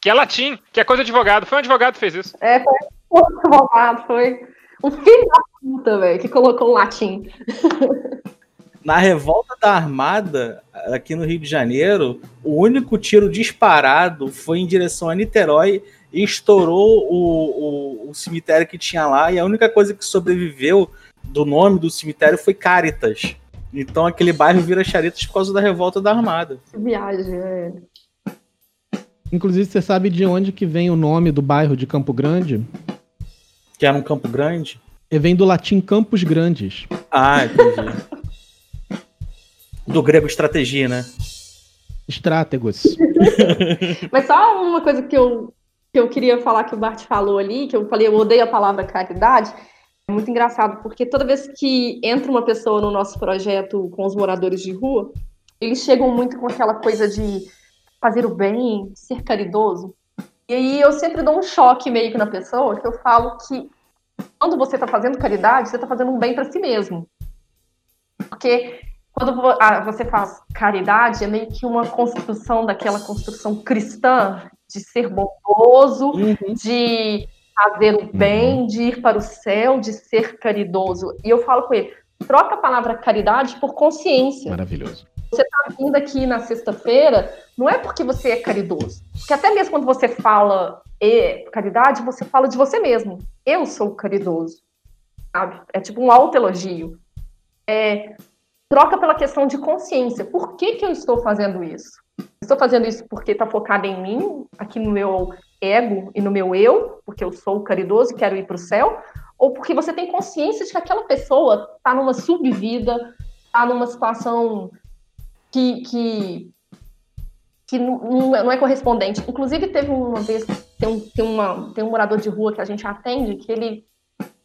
Que é latim, que é coisa de advogado. Foi um advogado que fez isso. É, foi um advogado, foi. Um filho da puta, velho, que colocou um latim. Na revolta da Armada, aqui no Rio de Janeiro, o único tiro disparado foi em direção a Niterói e estourou o, o, o cemitério que tinha lá. E a única coisa que sobreviveu do nome do cemitério foi Caritas. Então aquele bairro vira Charitas por causa da revolta da Armada. Que viagem, é. Inclusive, você sabe de onde que vem o nome do bairro de Campo Grande? Que era um campo grande? E vem do latim campos grandes. Ah, entendi. do grego estratégia, né? Estrátegos. Mas só uma coisa que eu, que eu queria falar que o Bart falou ali, que eu falei, eu odeio a palavra caridade. É muito engraçado, porque toda vez que entra uma pessoa no nosso projeto com os moradores de rua, eles chegam muito com aquela coisa de fazer o bem, ser caridoso. E aí eu sempre dou um choque meio que na pessoa, que eu falo que quando você está fazendo caridade, você está fazendo um bem para si mesmo. Porque quando você faz caridade, é meio que uma construção daquela construção cristã de ser bondoso, uhum. de fazer o bem, uhum. de ir para o céu, de ser caridoso. E eu falo com ele: troca a palavra caridade por consciência. Maravilhoso. Você está vindo aqui na sexta-feira, não é porque você é caridoso. Porque até mesmo quando você fala e caridade, você fala de você mesmo. Eu sou caridoso. Sabe? É tipo um autoelogio. É, troca pela questão de consciência. Por que, que eu estou fazendo isso? Estou fazendo isso porque está focado em mim, aqui no meu ego e no meu eu, porque eu sou caridoso e quero ir para o céu, ou porque você tem consciência de que aquela pessoa está numa subvida, está numa situação que, que, que não, é correspondente. Inclusive, teve uma vez, tem um, tem, uma, tem um morador de rua que a gente atende, que ele,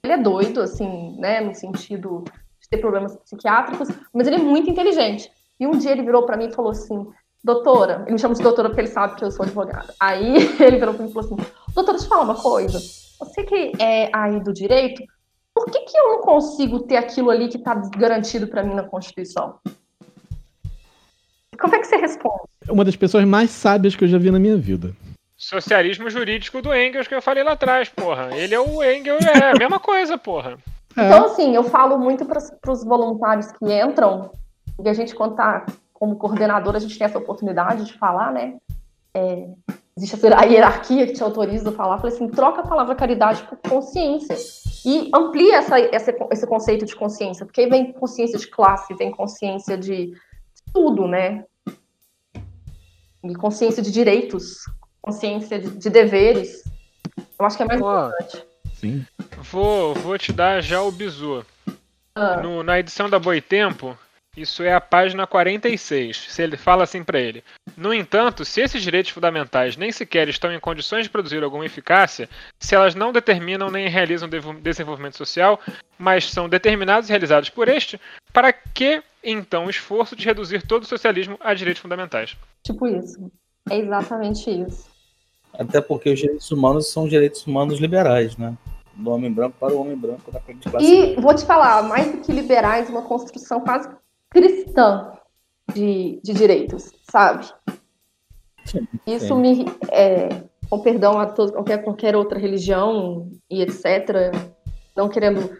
ele é doido, assim, né, no sentido de ter problemas psiquiátricos, mas ele é muito inteligente. E um dia ele virou para mim e falou assim: doutora, ele me chama de doutora porque ele sabe que eu sou advogada. Aí ele virou pra mim e falou assim: doutora, deixa eu falar uma coisa. Você que é aí do direito, por que, que eu não consigo ter aquilo ali que está garantido para mim na Constituição? Como é que você responde? É uma das pessoas mais sábias que eu já vi na minha vida. Socialismo jurídico do Engels que eu falei lá atrás, porra. Ele é o Engels, é a mesma coisa, porra. É. Então, assim, eu falo muito para os voluntários que entram, e a gente, quando tá como coordenadora, a gente tem essa oportunidade de falar, né? É, existe a hierarquia que te autoriza a falar. falei assim, troca a palavra caridade por consciência. E amplia essa, essa, esse conceito de consciência, porque aí vem consciência de classe, vem consciência de tudo, né? E consciência de direitos, consciência de, de deveres. Eu acho que é mais importante. Sim. Vou, vou te dar já o bizu. Ah. No, na edição da Boitempo, isso é a página 46. Se ele fala assim para ele: No entanto, se esses direitos fundamentais nem sequer estão em condições de produzir alguma eficácia, se elas não determinam nem realizam desenvolvimento social, mas são determinados e realizados por este, para que então o esforço de reduzir todo o socialismo a direitos fundamentais? Tipo isso. É exatamente isso. Até porque os direitos humanos são direitos humanos liberais, né? Do homem branco para o homem branco da classe. E vou te falar, mais do que liberais, uma construção quase cristã de, de direitos, sabe? Sim, Isso sim. me. É, com perdão a todos, qualquer, qualquer outra religião e etc., não querendo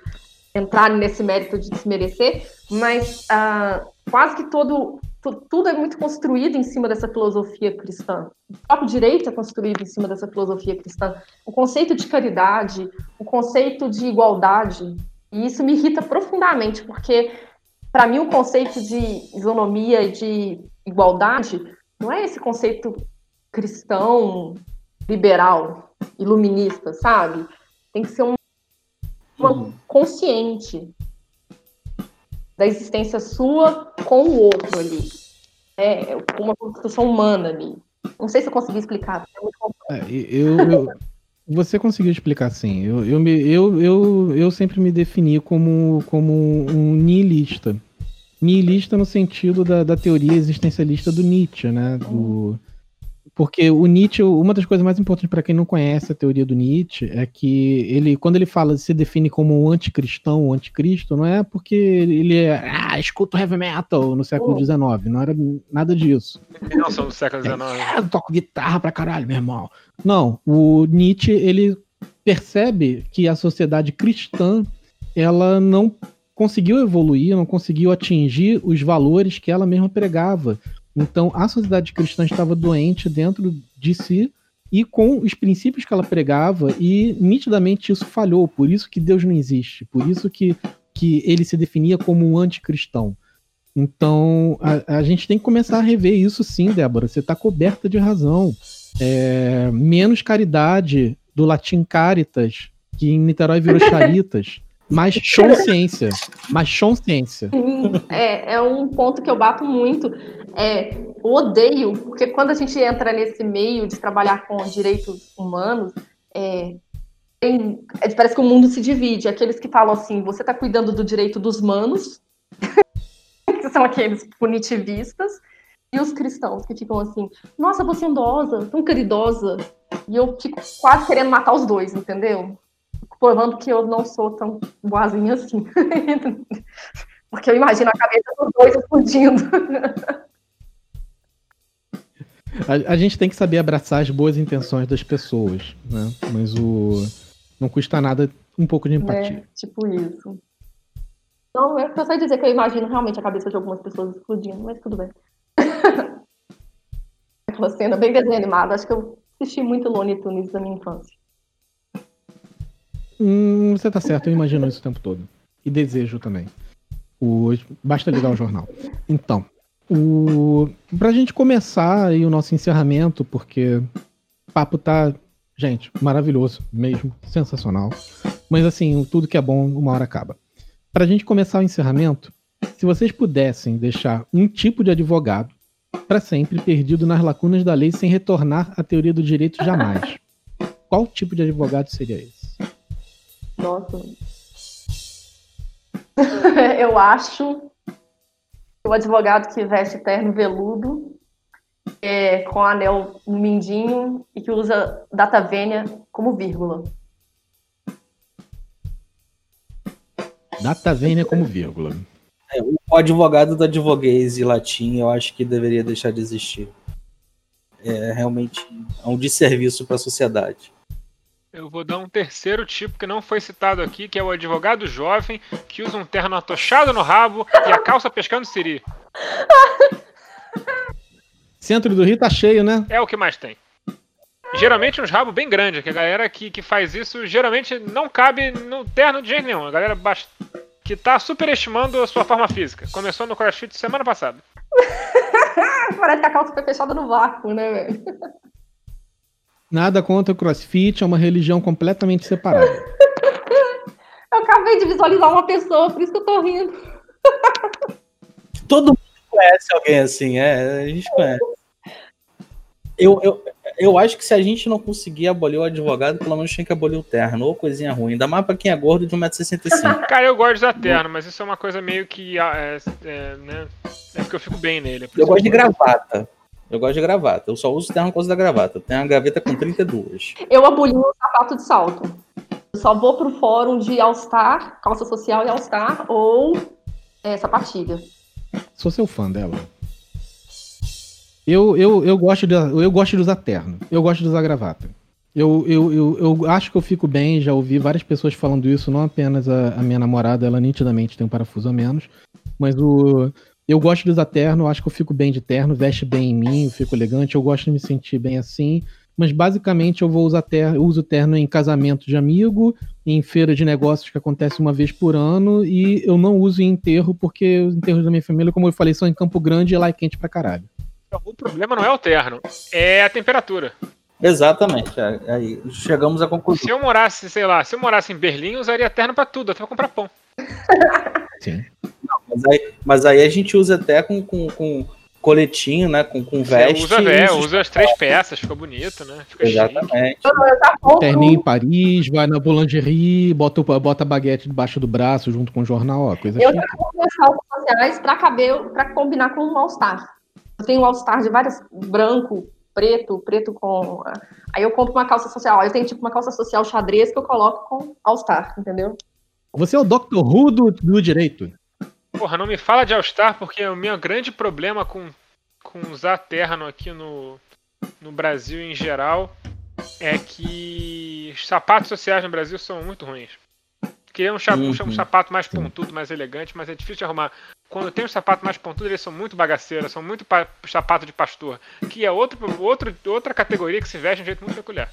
entrar nesse mérito de desmerecer, mas uh, quase que todo, tudo é muito construído em cima dessa filosofia cristã. O próprio direito é construído em cima dessa filosofia cristã. O conceito de caridade, o conceito de igualdade, e isso me irrita profundamente, porque para mim, o conceito de isonomia e de igualdade não é esse conceito cristão, liberal, iluminista, sabe? Tem que ser um, uma uhum. Consciente da existência sua com o outro ali. É uma construção humana ali. Não sei se eu consegui explicar. É, eu, eu, você conseguiu explicar sim. Eu, eu, eu, eu, eu sempre me defini como, como um nihilista. Nihilista no sentido da, da teoria existencialista do Nietzsche, né? Do, porque o Nietzsche, uma das coisas mais importantes para quem não conhece a teoria do Nietzsche é que ele, quando ele fala, se define como um anticristão, um anticristo, não é porque ele é, ah, escuta heavy metal no século XIX, não era nada disso. Não são do século XIX. É, toco guitarra pra caralho, meu irmão. Não, o Nietzsche, ele percebe que a sociedade cristã, ela não conseguiu evoluir, não conseguiu atingir os valores que ela mesma pregava. Então, a sociedade cristã estava doente dentro de si e com os princípios que ela pregava, e nitidamente isso falhou. Por isso que Deus não existe, por isso que, que ele se definia como um anticristão. Então, a, a gente tem que começar a rever isso sim, Débora. Você está coberta de razão. É, menos caridade do latim caritas, que em Niterói virou charitas. Mais consciência. Mais consciência. É, é um ponto que eu bato muito. É, odeio, porque quando a gente entra nesse meio de trabalhar com direitos humanos, é, tem, é, parece que o mundo se divide. Aqueles que falam assim, você está cuidando do direito dos manos, que são aqueles punitivistas, e os cristãos que ficam assim, nossa, você é bondosa, tão caridosa. E eu fico quase querendo matar os dois, entendeu? Provando que eu não sou tão boazinha assim. Porque eu imagino a cabeça dos dois explodindo. A, a, gente tem que saber abraçar as boas intenções das pessoas, né? Mas o não custa nada um pouco de empatia. É, tipo isso. Não, eu só dizer que eu imagino realmente a cabeça de algumas pessoas explodindo, mas tudo bem. Aquela cena bem desenho animado. Acho que eu assisti muito Looney Tunes na minha infância. Hum, você tá certo, eu imagino isso o tempo todo. E desejo também. O... Basta ligar o jornal. Então, o... pra gente começar aí o nosso encerramento, porque o papo tá, gente, maravilhoso mesmo, sensacional. Mas assim, tudo que é bom, uma hora acaba. Pra gente começar o encerramento, se vocês pudessem deixar um tipo de advogado para sempre perdido nas lacunas da lei sem retornar à teoria do direito jamais, qual tipo de advogado seria esse? Nossa. eu acho que o advogado que veste terno veludo é, com anel no mindinho e que usa data vênia como vírgula. Data vênia como vírgula. É, o advogado do advoguês e latim eu acho que deveria deixar de existir. É realmente um desserviço para a sociedade. Eu vou dar um terceiro tipo que não foi citado aqui, que é o advogado jovem que usa um terno atochado no rabo e a calça pescando siri. Centro do Rio tá cheio, né? É o que mais tem. Geralmente uns rabos bem grandes, que a galera que, que faz isso geralmente não cabe no terno de jeito nenhum. A galera bast... que tá superestimando a sua forma física. Começou no CrossFit semana passada. Parece que a calça foi fechada no vácuo, né, velho? Nada contra o crossfit, é uma religião completamente separada. Eu acabei de visualizar uma pessoa, por isso que eu tô rindo. Todo mundo conhece alguém assim, é, a gente conhece. Eu, eu, eu acho que se a gente não conseguir abolir o advogado, pelo menos tem que abolir o terno, ou coisinha ruim. Ainda mais pra quem é gordo de 1,65m. Cara, eu gosto da terno, mas isso é uma coisa meio que. ah, É, é, né? é porque eu fico bem nele. é Eu gosto de gravata. Eu gosto de gravata. Eu só uso terno por causa da gravata. Eu tenho uma gaveta com 32. Eu aboli o sapato de salto. Eu só vou pro fórum de All-Star, calça social e All-Star, ou é, sapatilha. Sou seu fã dela. Eu, eu, eu, gosto de, eu gosto de usar terno. Eu gosto de usar gravata. Eu, eu, eu, eu acho que eu fico bem, já ouvi várias pessoas falando isso, não apenas a, a minha namorada, ela nitidamente tem um parafuso a menos, mas o, eu gosto de usar terno, acho que eu fico bem de terno, veste bem em mim, eu fico elegante, eu gosto de me sentir bem assim, mas basicamente eu vou usar terno, eu uso terno em casamento de amigo, em feira de negócios que acontece uma vez por ano, e eu não uso em enterro, porque os enterros da minha família, como eu falei, são em Campo Grande e lá é quente pra caralho. O problema não é o terno, é a temperatura. Exatamente. é- Aí chegamos à conclusão. Se eu morasse, sei lá, se eu morasse em Berlim, eu usaria terno pra tudo, até pra comprar pão. Sim. Mas aí, mas aí a gente usa até com, com, com coletinho, né? Com, com Você veste. usa, é, usa- as três peças, fica bonito, né? Fica. Exatamente. Já compro, Terninho em Paris, vai na boulangerie, bota, o- bota a baguete debaixo do braço junto com o jornal, ó, coisa eu chique. já compro as calças sociais pra caber, pra combinar com um All-Star. Eu tenho um All-Star de várias, branco, preto, preto com... Aí eu compro uma calça social. Aí eu tenho tipo uma calça social xadrez que eu coloco com All-Star, entendeu? Você é o Dr. Who do, do direito. Porra, não me fala de All-Star, porque o meu grande problema com, com usar terno aqui no, no Brasil em geral é que os sapatos sociais no Brasil são muito ruins. Queria um, cha- um um Uhum. sapato mais pontudo, mais elegante, mas é difícil de arrumar. Quando tem um sapato mais pontudo, eles são muito bagaceiros, são muito pa- sapato de pastor, que é outro, outro, outra categoria que se veste de um jeito muito peculiar.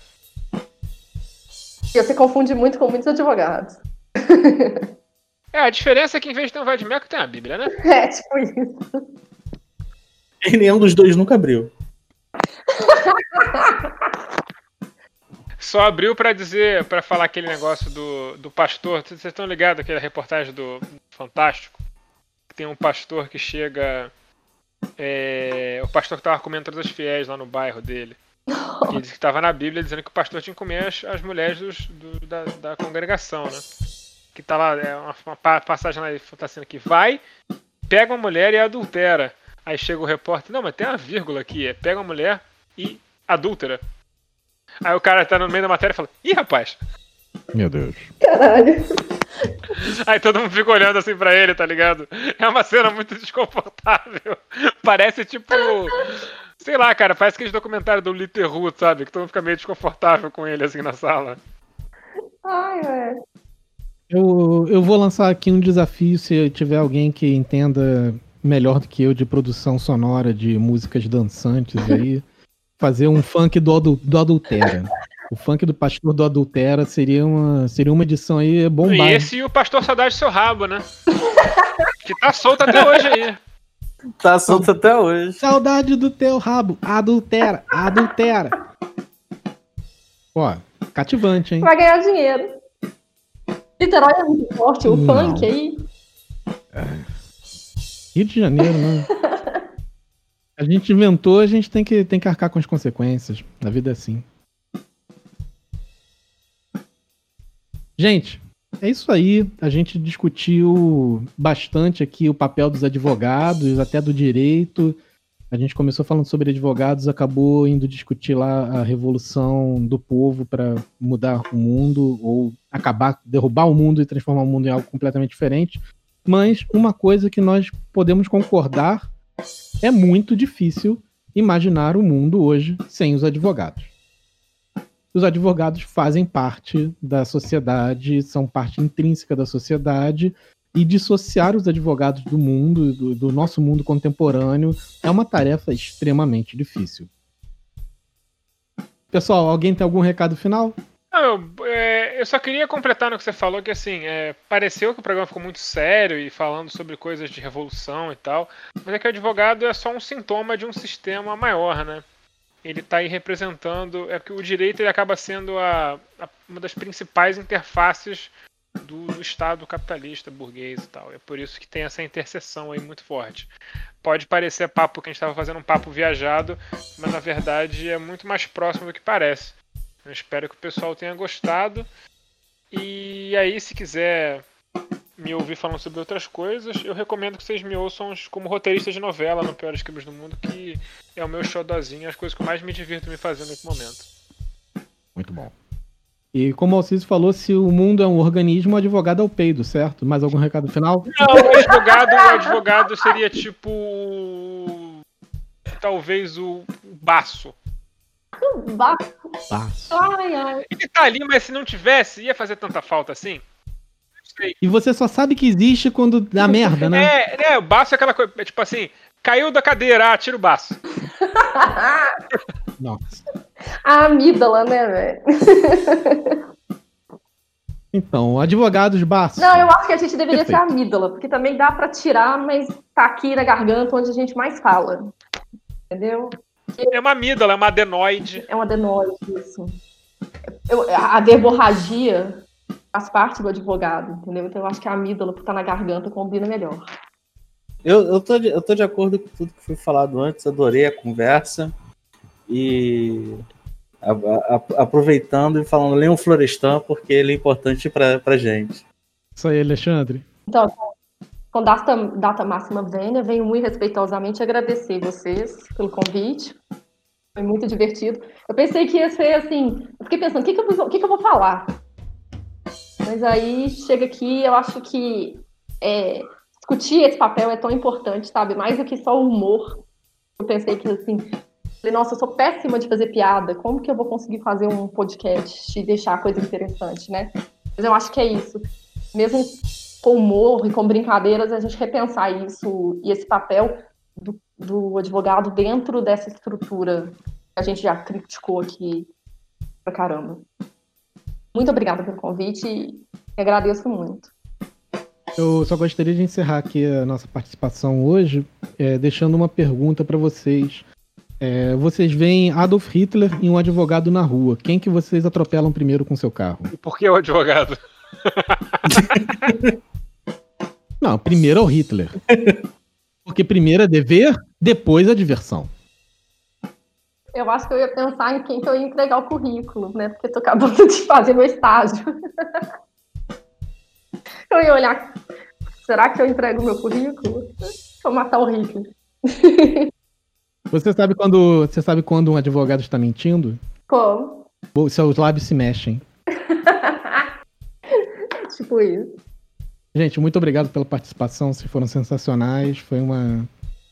E você confunde muito com muitos advogados. É, a diferença é que em vez de ter um vai de meco, tem a Bíblia, né? É, tipo isso. E nenhum dos dois nunca abriu. Só abriu pra dizer, pra falar aquele negócio do, do pastor. Vocês estão ligados aquela reportagem do Fantástico? Que tem um pastor que chega. é, o pastor que tava comendo todas as fiéis lá no bairro dele. E ele disse que tava na Bíblia dizendo que o pastor tinha que comer as, as mulheres dos- do- da, da congregação, né? Que tá lá, é uma, uma pa- passagem lá, ele tá sendo que vai, pega uma mulher e adultera. Aí chega o repórter, não, mas tem uma vírgula aqui, é pega uma mulher e adúltera. Aí o cara tá no meio da matéria e fala, ih, rapaz. Meu Deus. Caralho. Aí todo mundo fica olhando assim pra ele, tá ligado? É uma cena muito desconfortável. Parece tipo. Sei lá, cara, parece aquele documentário do Litterhood, sabe? Que todo mundo fica meio desconfortável com ele assim na sala. Ai, velho. Eu, eu vou lançar aqui um desafio se tiver alguém que entenda melhor do que eu de produção sonora de músicas dançantes aí. fazer um funk do, adu- do Adultera. O funk do pastor do Adultera seria uma, seria uma edição aí E bombada. esse e o Pastor Saudade do Seu Rabo, né? Que tá solto até hoje aí. Tá solto até hoje. Saudade do teu rabo. Adultera, adultera. Ó, cativante, hein? Vai ganhar dinheiro. Niterói é muito forte, o Não. funk aí. Rio de Janeiro, né? A gente inventou, a gente tem que, tem que arcar com as consequências. A vida é assim. Gente, é isso aí. A gente discutiu bastante aqui o papel dos advogados, até do direito. A gente começou falando sobre advogados, acabou indo discutir lá a revolução do povo para mudar o mundo ou acabar, derrubar o mundo e transformar o mundo em algo completamente diferente. Mas uma coisa que nós podemos concordar é muito difícil imaginar o mundo hoje sem os advogados. Os advogados fazem parte da sociedade, são parte intrínseca da sociedade e dissociar os advogados do mundo, do, do nosso mundo contemporâneo, é uma tarefa extremamente difícil. Pessoal, alguém tem algum recado final? Eu, é, eu, só queria completar no que você falou, que assim, é, pareceu que o programa ficou muito sério e falando sobre coisas de revolução e tal, mas é que o advogado é só um sintoma de um sistema maior, né? Ele está aí representando, é que o direito ele acaba sendo a, a, uma das principais interfaces do, do, Estado capitalista, burguês e tal. É por isso que tem essa interseção aí muito forte. Pode parecer papo que a gente estava fazendo um papo viajado, mas na verdade é muito mais próximo do que parece. Eu espero que o pessoal tenha gostado. E aí, se quiser me ouvir falando sobre outras coisas, eu recomendo que vocês me ouçam como roteirista de novela no Piores Crimes do Mundo, que é o meu xodózinho, as coisas que eu mais me divirto me fazendo nesse momento. Muito bom. E como o Alciso falou, se o mundo é um organismo, o advogado é o peido, certo? Mais algum recado final? Não, o advogado, o advogado seria tipo. Talvez o baço. O baço. baço. Ai, ai. Ele tá ali, mas se não tivesse, ia fazer tanta falta assim? E você só sabe que existe quando dá merda, né? É, é o baço é aquela coisa, é tipo assim, caiu da cadeira, ah, tira o baço. Nossa. A amígdala, né, velho? Então, advogados baços. Não, eu acho que a gente deveria Perfeito. ser a amígdala, porque também dá para tirar, mas tá aqui na garganta onde a gente mais fala. Entendeu? É uma amígdala, é uma adenoide. É uma adenoide, isso. Eu, a verborragia faz parte do advogado, entendeu? Então eu acho que a amígdala, por estar na garganta, combina melhor. Eu, eu, tô de, eu tô de acordo com tudo que foi falado antes, adorei a conversa. E a, a, aproveitando e falando, leiam Florestan, porque ele é importante pra, pra gente. Isso aí, Alexandre. Então, com data, data máxima vênia, venho muito respeitosamente agradecer vocês pelo convite. Foi muito divertido. Eu pensei que ia ser assim. Eu fiquei pensando, o que, que, eu, o que, que eu vou falar? Mas aí chega aqui, eu acho que é, discutir esse papel é tão importante, sabe? Mais do que só o humor. Eu pensei que, assim, falei, nossa, eu sou péssima de fazer piada. Como que eu vou conseguir fazer um podcast e deixar a coisa interessante, né? Mas eu acho que é isso. Mesmo com humor e com brincadeiras, a gente repensar isso e esse papel do, do advogado dentro dessa estrutura que a gente já criticou aqui pra caramba. Muito obrigada pelo convite e agradeço muito. Eu só gostaria de encerrar aqui a nossa participação hoje, é, deixando uma pergunta para vocês. É, vocês veem Adolf Hitler e um advogado na rua. Quem que vocês atropelam primeiro com seu carro? E por que o advogado? Não, primeiro é o Hitler. Porque primeiro é dever, depois a diversão. Eu acho que eu ia pensar em quem que eu ia entregar o currículo, né? Porque tô acabando de fazer meu estágio. eu ia olhar, será que eu entrego meu currículo? Vou matar o Hitler. Você sabe quando você sabe quando um advogado está mentindo? Como? Seus lábios se mexem. tipo isso. Gente, muito obrigado pela participação. Vocês foram sensacionais. Foi uma,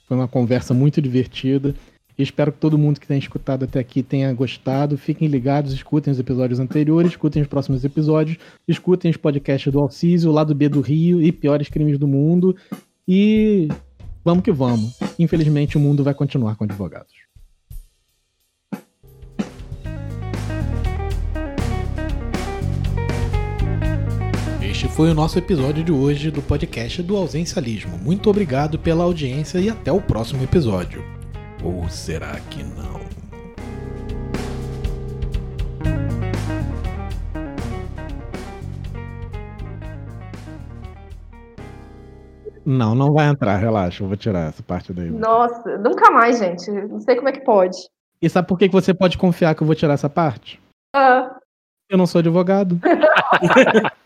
foi uma conversa muito divertida. E espero que todo mundo que tenha escutado até aqui tenha gostado. Fiquem ligados, escutem os episódios anteriores, escutem os próximos episódios, escutem os podcasts do Alcísio, Lado B do Rio e Piores Crimes do Mundo. E vamos que vamos. Infelizmente, o mundo vai continuar com advogados. Este foi o nosso episódio de hoje do podcast do Ausencialismo. Muito obrigado pela audiência e até o próximo episódio. Ou será que não? Não, não vai entrar, relaxa, eu vou tirar essa parte daí. Nossa, nunca mais, gente. Não sei como é que pode. E sabe por que você pode confiar que eu vou tirar essa parte? Ah. Eu não sou advogado.